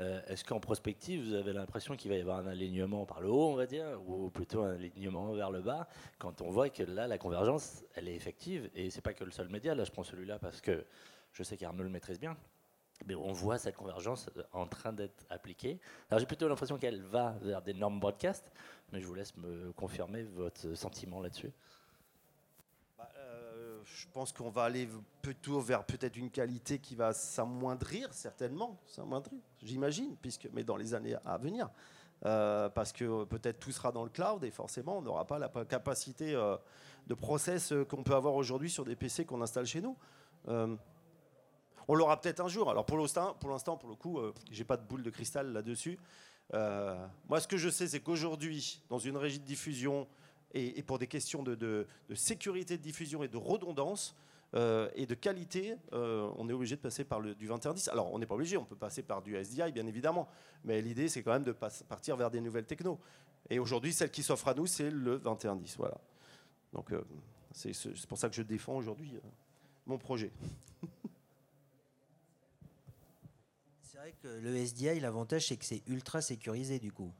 Euh, est-ce qu'en prospective, vous avez l'impression qu'il va y avoir un alignement par le haut, on va dire, ou plutôt un alignement vers le bas, quand on voit que là, la convergence, elle est effective, et c'est pas que le seul média. Là, je prends celui-là parce que je sais qu'Arnaud le maîtrise bien on voit cette convergence en train d'être appliquée. Alors j'ai plutôt l'impression qu'elle va vers des normes broadcast, mais je vous laisse me confirmer votre sentiment là-dessus. Bah, euh, je pense qu'on va aller plutôt vers peut-être une qualité qui va s'amoindrir, certainement, s'amoindrir, j'imagine, puisque, mais dans les années à venir. Euh, parce que peut-être tout sera dans le cloud et forcément on n'aura pas la capacité euh, de process qu'on peut avoir aujourd'hui sur des PC qu'on installe chez nous. On l'aura peut-être un jour. Alors pour l'instant, pour, l'instant, pour le coup, euh, j'ai pas de boule de cristal là-dessus. Euh, moi, ce que je sais, c'est qu'aujourd'hui, dans une régie de diffusion, et, pour des questions de, sécurité de diffusion et de redondance, euh, et de qualité, on est obligé de passer par le, du 2110. Alors, on n'est pas obligé, on peut passer par du SDI, bien évidemment, mais l'idée, c'est quand même de partir vers des nouvelles technos. Et aujourd'hui, celle qui s'offre à nous, c'est le 2110. Voilà. Donc, c'est pour ça que je défends aujourd'hui mon projet. que le SDI, l'avantage, c'est que c'est ultra sécurisé du coup.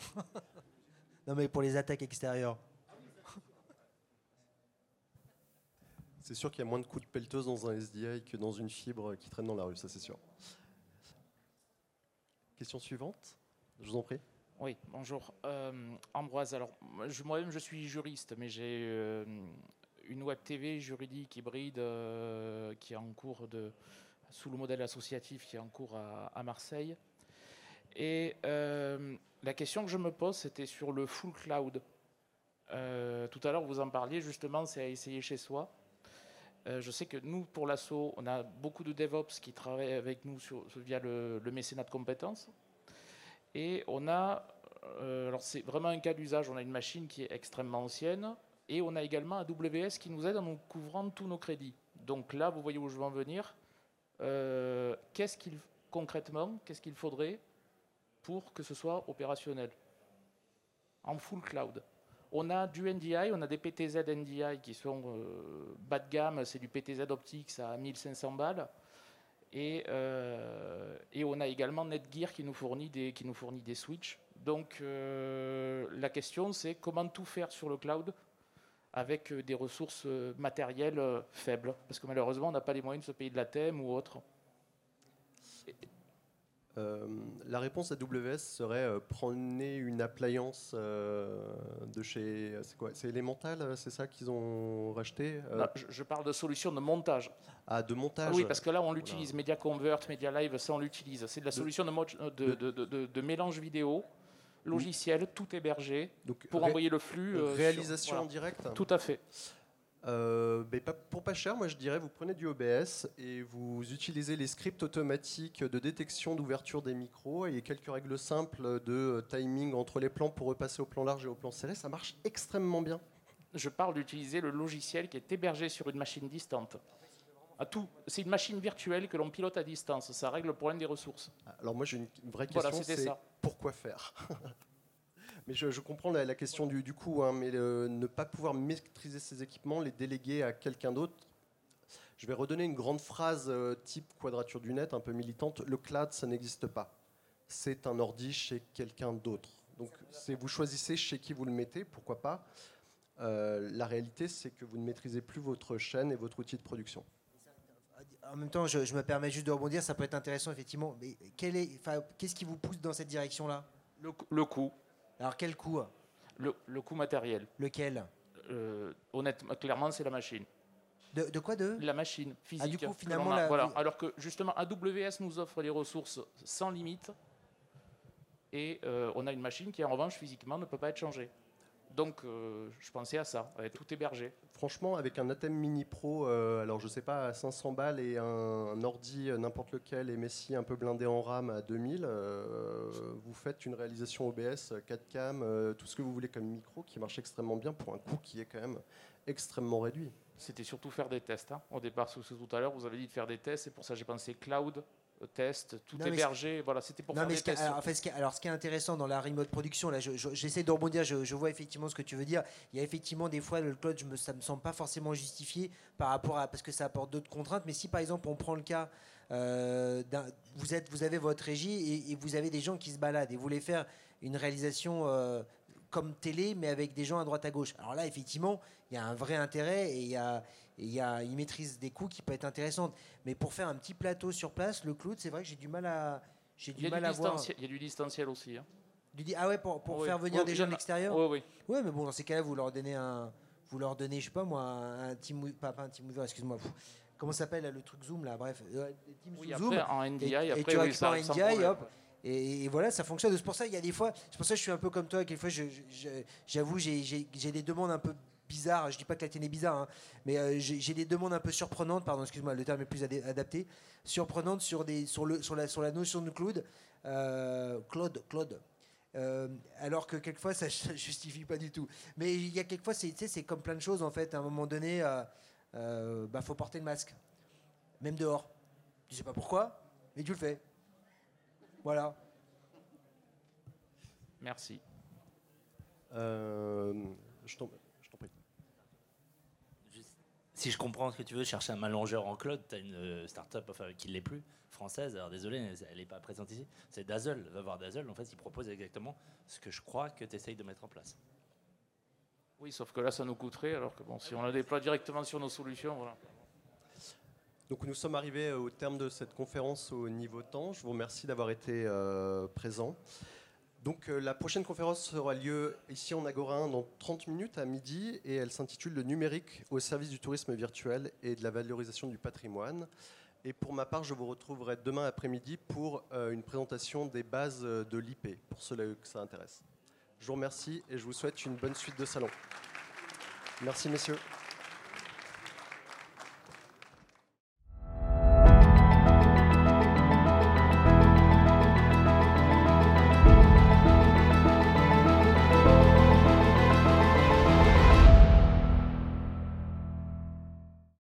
non, mais pour les attaques extérieures. C'est sûr qu'il y a moins de coups de pelleteuse dans un SDI que dans une fibre qui traîne dans la rue, ça c'est sûr. Question suivante, je vous en prie. Oui, bonjour. Euh, Ambroise, alors moi-même je suis juriste, mais j'ai euh, une web TV juridique hybride euh, qui est en cours de, sous le modèle associatif qui est en cours à, Marseille. Et euh, la question que je me pose, c'était sur le full cloud. Euh, tout à l'heure, vous en parliez justement, c'est à essayer chez soi. Euh, je sais que nous, pour l'assaut, on a beaucoup de DevOps qui travaillent avec nous via le, mécénat de compétences. Et on a, alors c'est vraiment un cas d'usage, on a une machine qui est extrêmement ancienne, et on a également AWS qui nous aide en nous couvrant tous nos crédits. Donc là, vous voyez où je veux en venir. Euh, qu'est-ce qu'il concrètement, qu'est-ce qu'il faudrait pour que ce soit opérationnel en full cloud on a du NDI, on a des PTZ NDI qui sont euh, bas de gamme, c'est du PTZ Optics à 1500 balles. Et, euh, et, on a également Netgear qui nous fournit des, qui nous fournit des switches. Donc la question c'est comment tout faire sur le cloud avec euh, des ressources euh, matérielles euh, faibles, parce que malheureusement, on n'a pas les moyens de se payer de la thème ou autre. la réponse à WS serait prenez une appliance de chez. C'est quoi C'est Elemental, c'est ça qu'ils ont racheté je, parle de solutions de montage. Ah, de montage Oui, parce que là, on l'utilise. Media Convert, Media Live, ça, on l'utilise. C'est de la solution de, de, de mélange vidéo logiciel, tout hébergé, Donc, pour envoyer le flux. Euh, réalisation en direct Tout à fait. Euh, pour pas cher, moi je dirais vous prenez du OBS et vous utilisez les scripts automatiques de détection d'ouverture des micros et quelques règles simples de timing entre les plans pour repasser au plan large et au plan serré. Ça marche extrêmement bien. Je parle d'utiliser le logiciel qui est hébergé sur une machine distante. À tout. C'est une machine virtuelle que l'on pilote à distance. Ça règle le problème des ressources. Alors moi j'ai une vraie question. Voilà, c'est pourquoi faire? Mais je, comprends la, question du, du coût, hein, mais ne pas pouvoir maîtriser ces équipements, les déléguer à quelqu'un d'autre. Je vais redonner une grande phrase euh, type quadrature du net, un peu militante. Le cloud, ça n'existe pas. C'est un ordi chez quelqu'un d'autre. Donc vous choisissez chez qui vous le mettez, pourquoi pas. Euh, la réalité, c'est que vous ne maîtrisez plus votre chaîne et votre outil de production. En même temps, je, je me permets juste de rebondir, ça peut être intéressant effectivement. Mais quel est, qu'est-ce qui vous pousse dans cette direction-là? Le, le coût, Alors quel coût? Le, le coût matériel. Lequel? Euh, honnêtement, clairement, c'est la machine. de, de quoi de? La machine physique. Ah, du coup, finalement, a. la- Voilà. Alors que justement, AWS nous offre les ressources sans limite. Et euh, on a une machine qui, en revanche, physiquement, ne peut pas être changée. Donc, euh, je pensais à ça, avec tout hébergé. Franchement, avec un Atem Mini Pro, euh, alors je sais pas, à 500 balles et un, un ordi euh, n'importe lequel et Messi un peu blindé en RAM à 2000, euh, vous faites une réalisation OBS, 4 cam, tout ce que vous voulez comme micro qui marche extrêmement bien pour un coût qui est quand même extrêmement réduit. C'était surtout faire des tests. hein. Au départ, tout à l'heure, vous avez dit de faire des tests. C'est pour ça j'ai pensé cloud, test, tout Non, hébergé. Voilà, c'était pour Non, faire mais des tests. alors, ce qui- alors, ce qui est intéressant dans la remote production, là, je- je- j'essaie de rebondir, je, je vois effectivement ce que tu veux dire. Il y a effectivement des fois le cloud, je me, ça me semble pas forcément justifié par rapport à parce que ça apporte d'autres contraintes. Mais si par exemple on prend le cas, euh, vous êtes, vous avez votre régie et, et vous avez des gens qui se baladent et vous voulez faire une réalisation euh, comme télé, mais avec des gens à droite à gauche. Alors là, effectivement, il y a un vrai intérêt et il y a, et il y a une maîtrise des coûts qui peut être intéressante. Mais pour faire un petit plateau sur place, le cloud, c'est vrai que j'ai du mal à, j'ai du mal du à voir. il y a du distanciel aussi. hein. Du ah ouais, pour, pour faire venir des gens en de l'extérieur? Oui, oui. Ouais, mais bon, dans ces cas-là, vous leur donnez un. Vous leur donnez, je sais pas moi, un team. Pas, pas un team mover, excuse-moi. Comment s'appelle le truc Zoom là Bref, euh, des teams Oui, après, Zoom. en NDI, et, après, et tu oui, ça, NDI, problème. hop. Et, et voilà, ça fonctionne. C'est pour ça, il y a des fois. C'est pour ça que je suis un peu comme toi. Quelquefois, j'avoue, j'ai des demandes un peu bizarres. Je dis pas que la tienne est bizarre, hein, mais euh, j'ai des demandes un peu surprenantes. Pardon, excuse-moi, le terme est plus adapté. Surprenantes sur des sur le sur la sur la notion de cloud. Euh, Claude, Claude. Euh, alors que quelquefois ça ne justifie pas du tout. Mais il y a quelquefois, c'est tu sais, c'est comme plein de choses en fait. À un moment donné, euh, euh, bah, faut porter le masque, même dehors. Tu sais pas pourquoi, mais tu le fais. Voilà. Merci. Euh, je t'en je t'en prie. Juste- Si je comprends ce que tu veux, chercher un mallongeur en cloud, tu as une euh, start-up enfin, qui ne l'est plus, française, alors désolé, elle n'est pas présente ici. C'est Dazzle. Va voir Dazzle, en fait, ils proposent exactement ce que je crois que tu essayes de mettre en place. Oui, sauf que là, ça nous coûterait, alors que bon, si on la déploie directement sur nos solutions, voilà. Donc nous sommes arrivés au terme de cette conférence au niveau temps. Je vous remercie d'avoir été euh, présent. Donc euh, la prochaine conférence aura lieu ici en Agora 1 dans 30 minutes à midi et elle s'intitule Le numérique au service du tourisme virtuel et de la valorisation du patrimoine. Et pour ma part, je vous retrouverai demain après-midi pour euh, une présentation des bases euh, de l'IP, pour ceux que ça intéresse. Je vous remercie et je vous souhaite une bonne suite de salon. Merci messieurs.